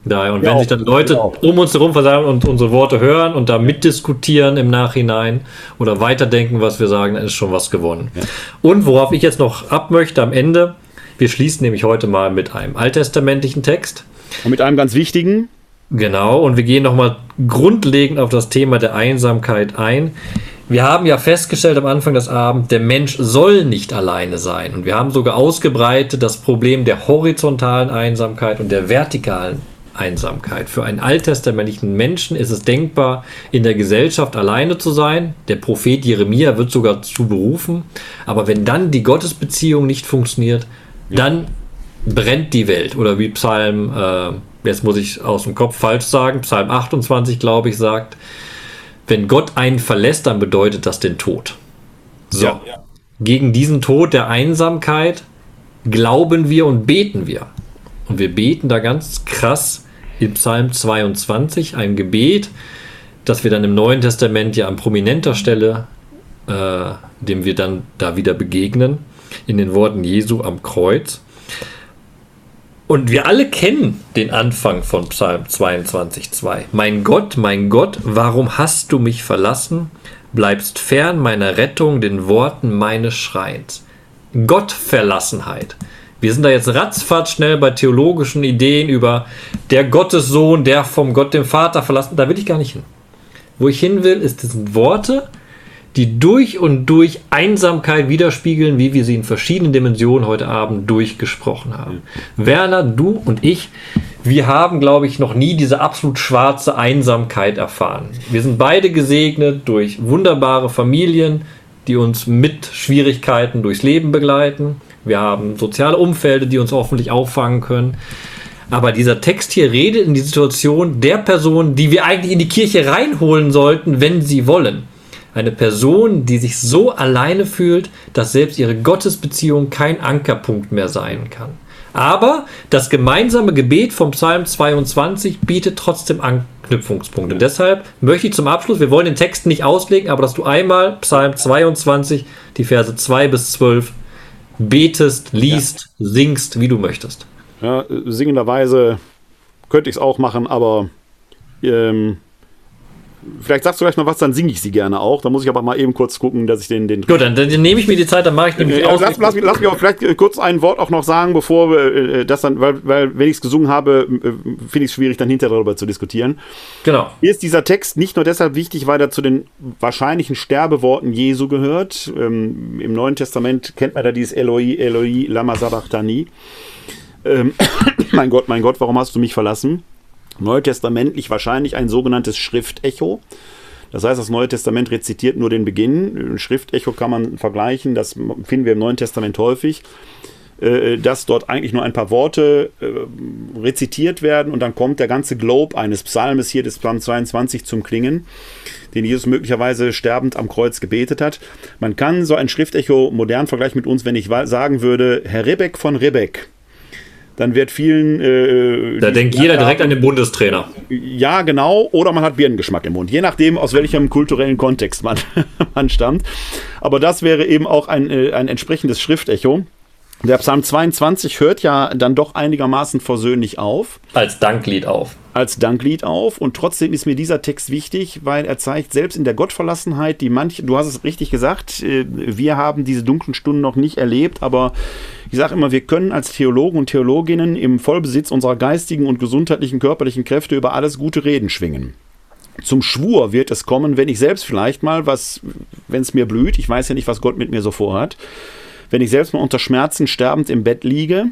Daher, und ja, wenn sich dann Leute genau. um uns herum versammeln und unsere Worte hören und da mitdiskutieren im Nachhinein oder weiterdenken, was wir sagen, dann ist schon was gewonnen. Ja. Und worauf ich jetzt noch ab möchte am Ende, wir schließen nämlich heute mal mit einem alttestamentlichen Text. Und mit einem ganz wichtigen. Genau, und wir gehen nochmal grundlegend auf das Thema der Einsamkeit ein. Wir haben ja festgestellt am Anfang des Abends, der Mensch soll nicht alleine sein. Und wir haben sogar ausgebreitet das Problem der horizontalen Einsamkeit und der vertikalen Einsamkeit. Für einen alttestamentlichen Menschen ist es denkbar, in der Gesellschaft alleine zu sein. Der Prophet Jeremia wird sogar zu berufen. Aber wenn dann die Gottesbeziehung nicht funktioniert, dann brennt die Welt. Oder wie Psalm, äh, jetzt muss ich aus dem Kopf falsch sagen, Psalm 28, glaube ich, sagt, wenn Gott einen verlässt, dann bedeutet das den Tod. So. Ja. Gegen diesen Tod der Einsamkeit glauben wir und beten wir. Und wir beten da ganz krass in Psalm 22, ein Gebet, das wir dann im Neuen Testament ja an prominenter Stelle, äh, dem wir dann da wieder begegnen, in den Worten Jesu am Kreuz. Und wir alle kennen den Anfang von Psalm 22,2. Mein Gott, mein Gott, warum hast du mich verlassen? Bleibst fern meiner Rettung, den Worten meines Schreins. Gottverlassenheit. Wir sind da jetzt ratzfatz schnell bei theologischen Ideen über der Gottessohn, der vom Gott dem Vater verlassen. Da will ich gar nicht hin. Wo ich hin will, ist, das sind Worte, die durch und durch Einsamkeit widerspiegeln, wie wir sie in verschiedenen Dimensionen heute Abend durchgesprochen haben. Mhm. Werner, du und ich, wir haben, glaube ich, noch nie diese absolut schwarze Einsamkeit erfahren. Wir sind beide gesegnet durch wunderbare Familien, die uns mit Schwierigkeiten durchs Leben begleiten. Wir haben soziale Umfelder, die uns hoffentlich auffangen können. Aber dieser Text hier redet in die Situation der Person, die wir eigentlich in die Kirche reinholen sollten, wenn sie wollen. Eine Person, die sich so alleine fühlt, dass selbst ihre Gottesbeziehung kein Ankerpunkt mehr sein kann. Aber das gemeinsame Gebet vom Psalm 22 bietet trotzdem Anknüpfungspunkte. Und deshalb möchte ich zum Abschluss, wir wollen den Text nicht auslegen, aber dass du einmal Psalm 22, die Verse 2 bis 12 betest, liest, ja. singst, wie du möchtest. Ja, singenderweise könnte ich es auch machen, aber ähm, Vielleicht sagst du gleich noch was, dann singe ich sie gerne auch. Da muss ich aber mal eben kurz gucken, dass ich den. den Gut, dann, dann nehme ich mir die Zeit, dann mache ich nämlich äh, aus. Lass, lass, lass, mich auch vielleicht äh, kurz ein Wort auch noch sagen, bevor wir äh, das dann, weil, weil wenn ich es gesungen habe, äh, finde ich es schwierig, dann hinterher darüber zu diskutieren. Genau. Hier ist dieser Text nicht nur deshalb wichtig, weil er zu den wahrscheinlichen Sterbeworten Jesu gehört. Ähm, Im Neuen Testament kennt man da dieses Eloi, Eloi, Lama Sabachthani. Ähm, mein Gott, mein Gott, warum hast du mich verlassen? Neutestamentlich wahrscheinlich ein sogenanntes Schriftecho. Das heißt, das Neue Testament rezitiert nur den Beginn. Ein Schriftecho kann man vergleichen, das finden wir im Neuen Testament häufig, äh, dass dort eigentlich nur ein paar Worte äh, rezitiert werden und dann kommt der ganze Globe eines Psalmes hier des Psalm 22 zum Klingen, den Jesus möglicherweise sterbend am Kreuz gebetet hat. Man kann so ein Schriftecho modern vergleichen mit uns, wenn ich sagen würde, Herr Rebeck von Rebeck, dann wird vielen. Äh, da denkt jeder direkt an den Bundestrainer. Ja, genau. Oder man hat Birnengeschmack im Mund. Je nachdem, aus welchem kulturellen Kontext man, man stammt. Aber das wäre eben auch ein, äh, ein entsprechendes Schriftecho. Der Psalm 22 hört ja dann doch einigermaßen versöhnlich auf. Als Danklied auf. Als Danklied auf. Und trotzdem ist mir dieser Text wichtig, weil er zeigt, selbst in der Gottverlassenheit, die manche, du hast es richtig gesagt, äh, wir haben diese dunklen Stunden noch nicht erlebt, aber ich sage immer, wir können als Theologen und Theologinnen im Vollbesitz unserer geistigen und gesundheitlichen, körperlichen Kräfte über alles gute Reden schwingen. Zum Schwur wird es kommen, wenn ich selbst vielleicht mal was, wenn es mir blüht, ich weiß ja nicht, was Gott mit mir so vorhat, wenn ich selbst mal unter Schmerzen sterbend im Bett liege,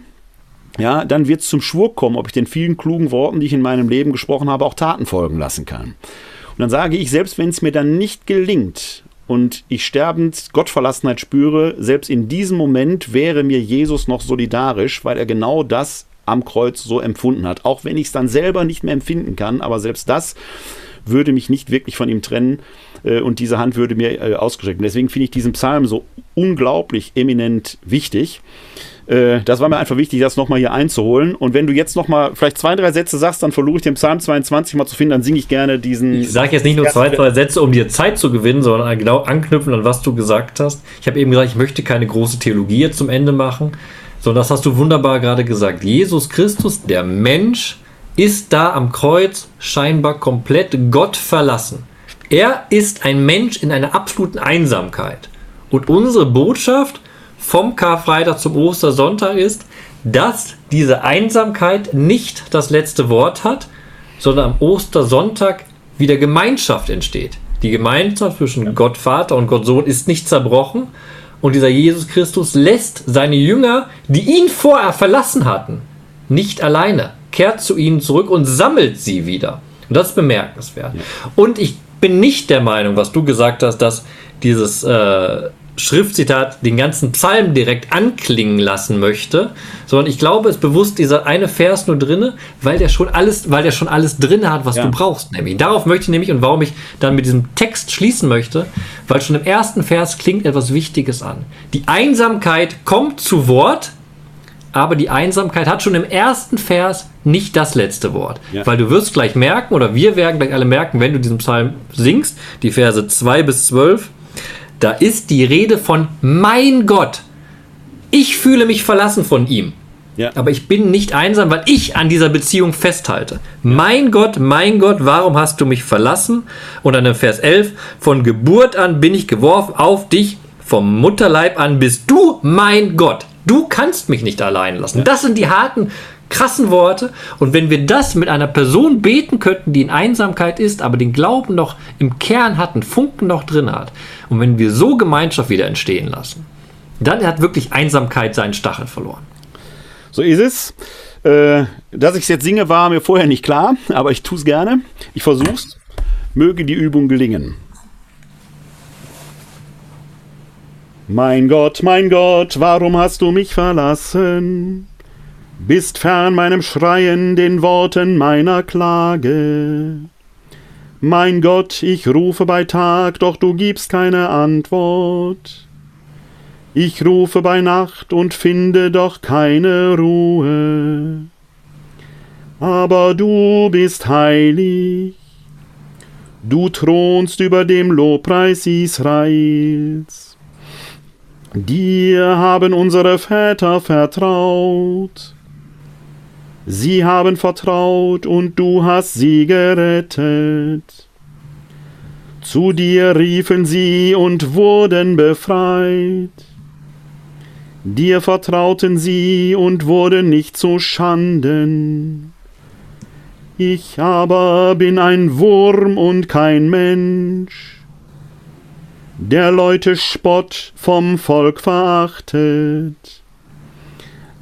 ja, dann wird es zum Schwur kommen, ob ich den vielen klugen Worten, die ich in meinem Leben gesprochen habe, auch Taten folgen lassen kann. Und dann sage ich, selbst wenn es mir dann nicht gelingt und ich sterbend Gottverlassenheit spüre, selbst in diesem Moment wäre mir Jesus noch solidarisch, weil er genau das am Kreuz so empfunden hat. Auch wenn ich es dann selber nicht mehr empfinden kann, aber selbst das würde mich nicht wirklich von ihm trennen äh, und diese Hand würde mir äh, ausgestreckt. Deswegen finde ich diesen Psalm so unglaublich eminent wichtig. Äh, das war mir einfach wichtig, das nochmal hier einzuholen. Und wenn du jetzt nochmal vielleicht zwei, drei Sätze sagst, dann versuche ich den Psalm 22 mal zu finden, dann singe ich gerne diesen. Ich sage jetzt nicht nur zwei, drei Sätze, um dir Zeit zu gewinnen, sondern genau anknüpfen an was du gesagt hast. Ich habe eben gesagt, ich möchte keine große Theologie jetzt zum Ende machen, sondern das hast du wunderbar gerade gesagt. Jesus Christus, der Mensch, ist da am Kreuz scheinbar komplett Gott verlassen. Er ist ein Mensch in einer absoluten Einsamkeit. Und unsere Botschaft vom Karfreitag zum Ostersonntag ist, dass diese Einsamkeit nicht das letzte Wort hat, sondern am Ostersonntag wieder Gemeinschaft entsteht. Die Gemeinschaft zwischen Gott Vater und Gott Sohn ist nicht zerbrochen und dieser Jesus Christus lässt seine Jünger, die ihn vorher verlassen hatten, nicht alleine, kehrt zu ihnen zurück und sammelt sie wieder. Und das ist bemerkenswert. Ja. Und ich bin nicht der Meinung, was du gesagt hast, dass dieses äh, Schriftzitat den ganzen Psalm direkt anklingen lassen möchte, sondern ich glaube, es ist bewusst dieser eine Vers nur drinne, weil der schon alles, weil der schon alles drin hat, was ja. du brauchst. Nämlich darauf möchte ich nämlich und warum ich dann mit diesem Text schließen möchte, weil schon im ersten Vers klingt etwas Wichtiges an. Die Einsamkeit kommt zu Wort, aber die Einsamkeit hat schon im ersten Vers nicht das letzte Wort. Ja. Weil du wirst gleich merken, oder wir werden gleich alle merken, wenn du diesen Psalm singst, die Verse 2 bis 12, da ist die Rede von mein Gott. Ich fühle mich verlassen von ihm. Ja. Aber ich bin nicht einsam, weil ich an dieser Beziehung festhalte. Ja. Mein Gott, mein Gott, warum hast du mich verlassen? Und dann im Vers 11, von Geburt an bin ich geworfen auf dich, vom Mutterleib an bist du mein Gott. Du kannst mich nicht allein lassen. Ja. Das sind die harten krassen Worte. Und wenn wir das mit einer Person beten könnten, die in Einsamkeit ist, aber den Glauben noch im Kern hat, einen Funken noch drin hat, und wenn wir so Gemeinschaft wieder entstehen lassen, dann hat wirklich Einsamkeit seinen Stachel verloren. So ist es. Äh, dass ich es jetzt singe, war mir vorher nicht klar, aber ich tue es gerne. Ich versuche es. Möge die Übung gelingen. Mein Gott, mein Gott, warum hast du mich verlassen? bist fern meinem Schreien, den Worten meiner Klage. Mein Gott, ich rufe bei Tag, doch du gibst keine Antwort. Ich rufe bei Nacht und finde doch keine Ruhe. Aber du bist heilig, du thronst über dem Lobpreis Israels. Dir haben unsere Väter vertraut Sie haben vertraut und du hast sie gerettet. Zu dir riefen sie und wurden befreit. Dir vertrauten sie und wurden nicht zu Schanden. Ich aber bin ein Wurm und kein Mensch, der Leute Spott vom Volk verachtet.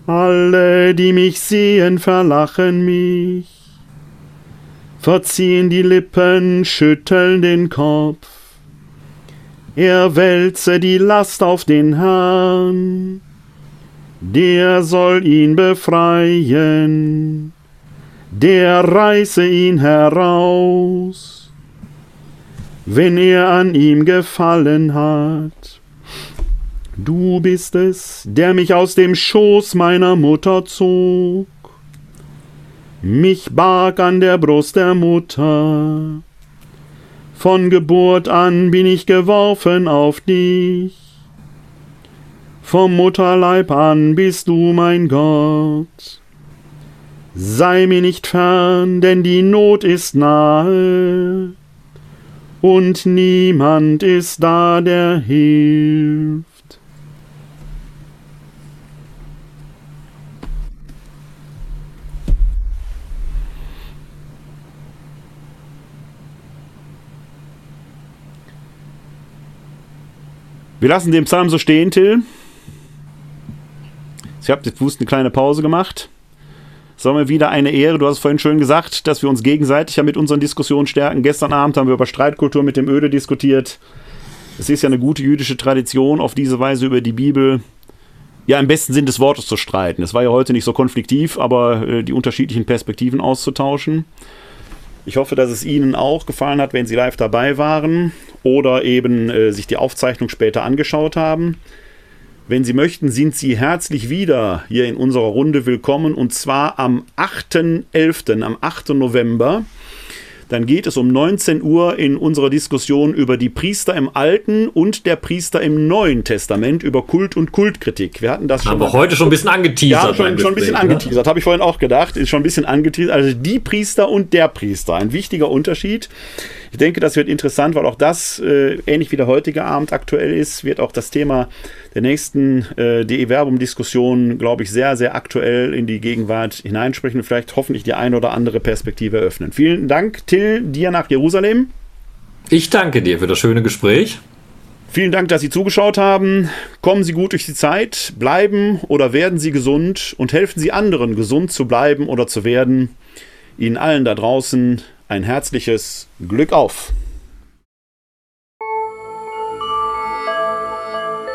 Alle, die mich sehen, verlachen mich, verziehen die Lippen, schütteln den Kopf. Er wälze die Last auf den Herrn, der soll ihn befreien, der reiße ihn heraus, wenn er an ihm gefallen hat. Du bist es, der mich aus dem Schoß meiner Mutter zog, mich barg an der Brust der Mutter. Von Geburt an bin ich geworfen auf dich. Vom Mutterleib an bist du mein Gott. Sei mir nicht fern, denn die Not ist nahe, und niemand ist da, der hilft. Wir lassen den Psalm so stehen, Till. Ich habe bewusst eine kleine Pause gemacht. Es mir wieder eine Ehre. Du hast vorhin schön gesagt, dass wir uns gegenseitig ja mit unseren Diskussionen stärken. Gestern Abend haben wir über Streitkultur mit dem Öde diskutiert. Es ist ja eine gute jüdische Tradition, auf diese Weise über die Bibel ja im besten Sinn des Wortes zu streiten. Es war ja heute nicht so konfliktiv, aber äh, die unterschiedlichen Perspektiven auszutauschen. Ich hoffe, dass es Ihnen auch gefallen hat, wenn Sie live dabei waren oder eben äh, sich die Aufzeichnung später angeschaut haben. Wenn Sie möchten, sind Sie herzlich wieder hier in unserer Runde willkommen und zwar am 8.11., am 8. November dann geht es um 19 Uhr in unserer Diskussion über die Priester im Alten und der Priester im Neuen Testament über Kult und Kultkritik. Wir hatten das schon. Aber heute schon ein bisschen angeteasert. Ja, schon, schon ein bisschen angeteasert. Habe ich vorhin auch gedacht. Ist schon ein bisschen angeteasert. Also die Priester und der Priester. Ein wichtiger Unterschied. Ich denke, das wird interessant, weil auch das, äh, ähnlich wie der heutige Abend aktuell ist, wird auch das Thema der nächsten äh, DE-Verbum-Diskussion, glaube ich, sehr, sehr aktuell in die Gegenwart hineinsprechen und vielleicht hoffentlich die eine oder andere Perspektive eröffnen. Vielen Dank, Till, dir nach Jerusalem. Ich danke dir für das schöne Gespräch. Vielen Dank, dass Sie zugeschaut haben. Kommen Sie gut durch die Zeit, bleiben oder werden Sie gesund und helfen Sie anderen, gesund zu bleiben oder zu werden. Ihnen allen da draußen ein herzliches Glück auf!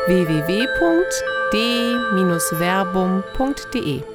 www.d-verbum.de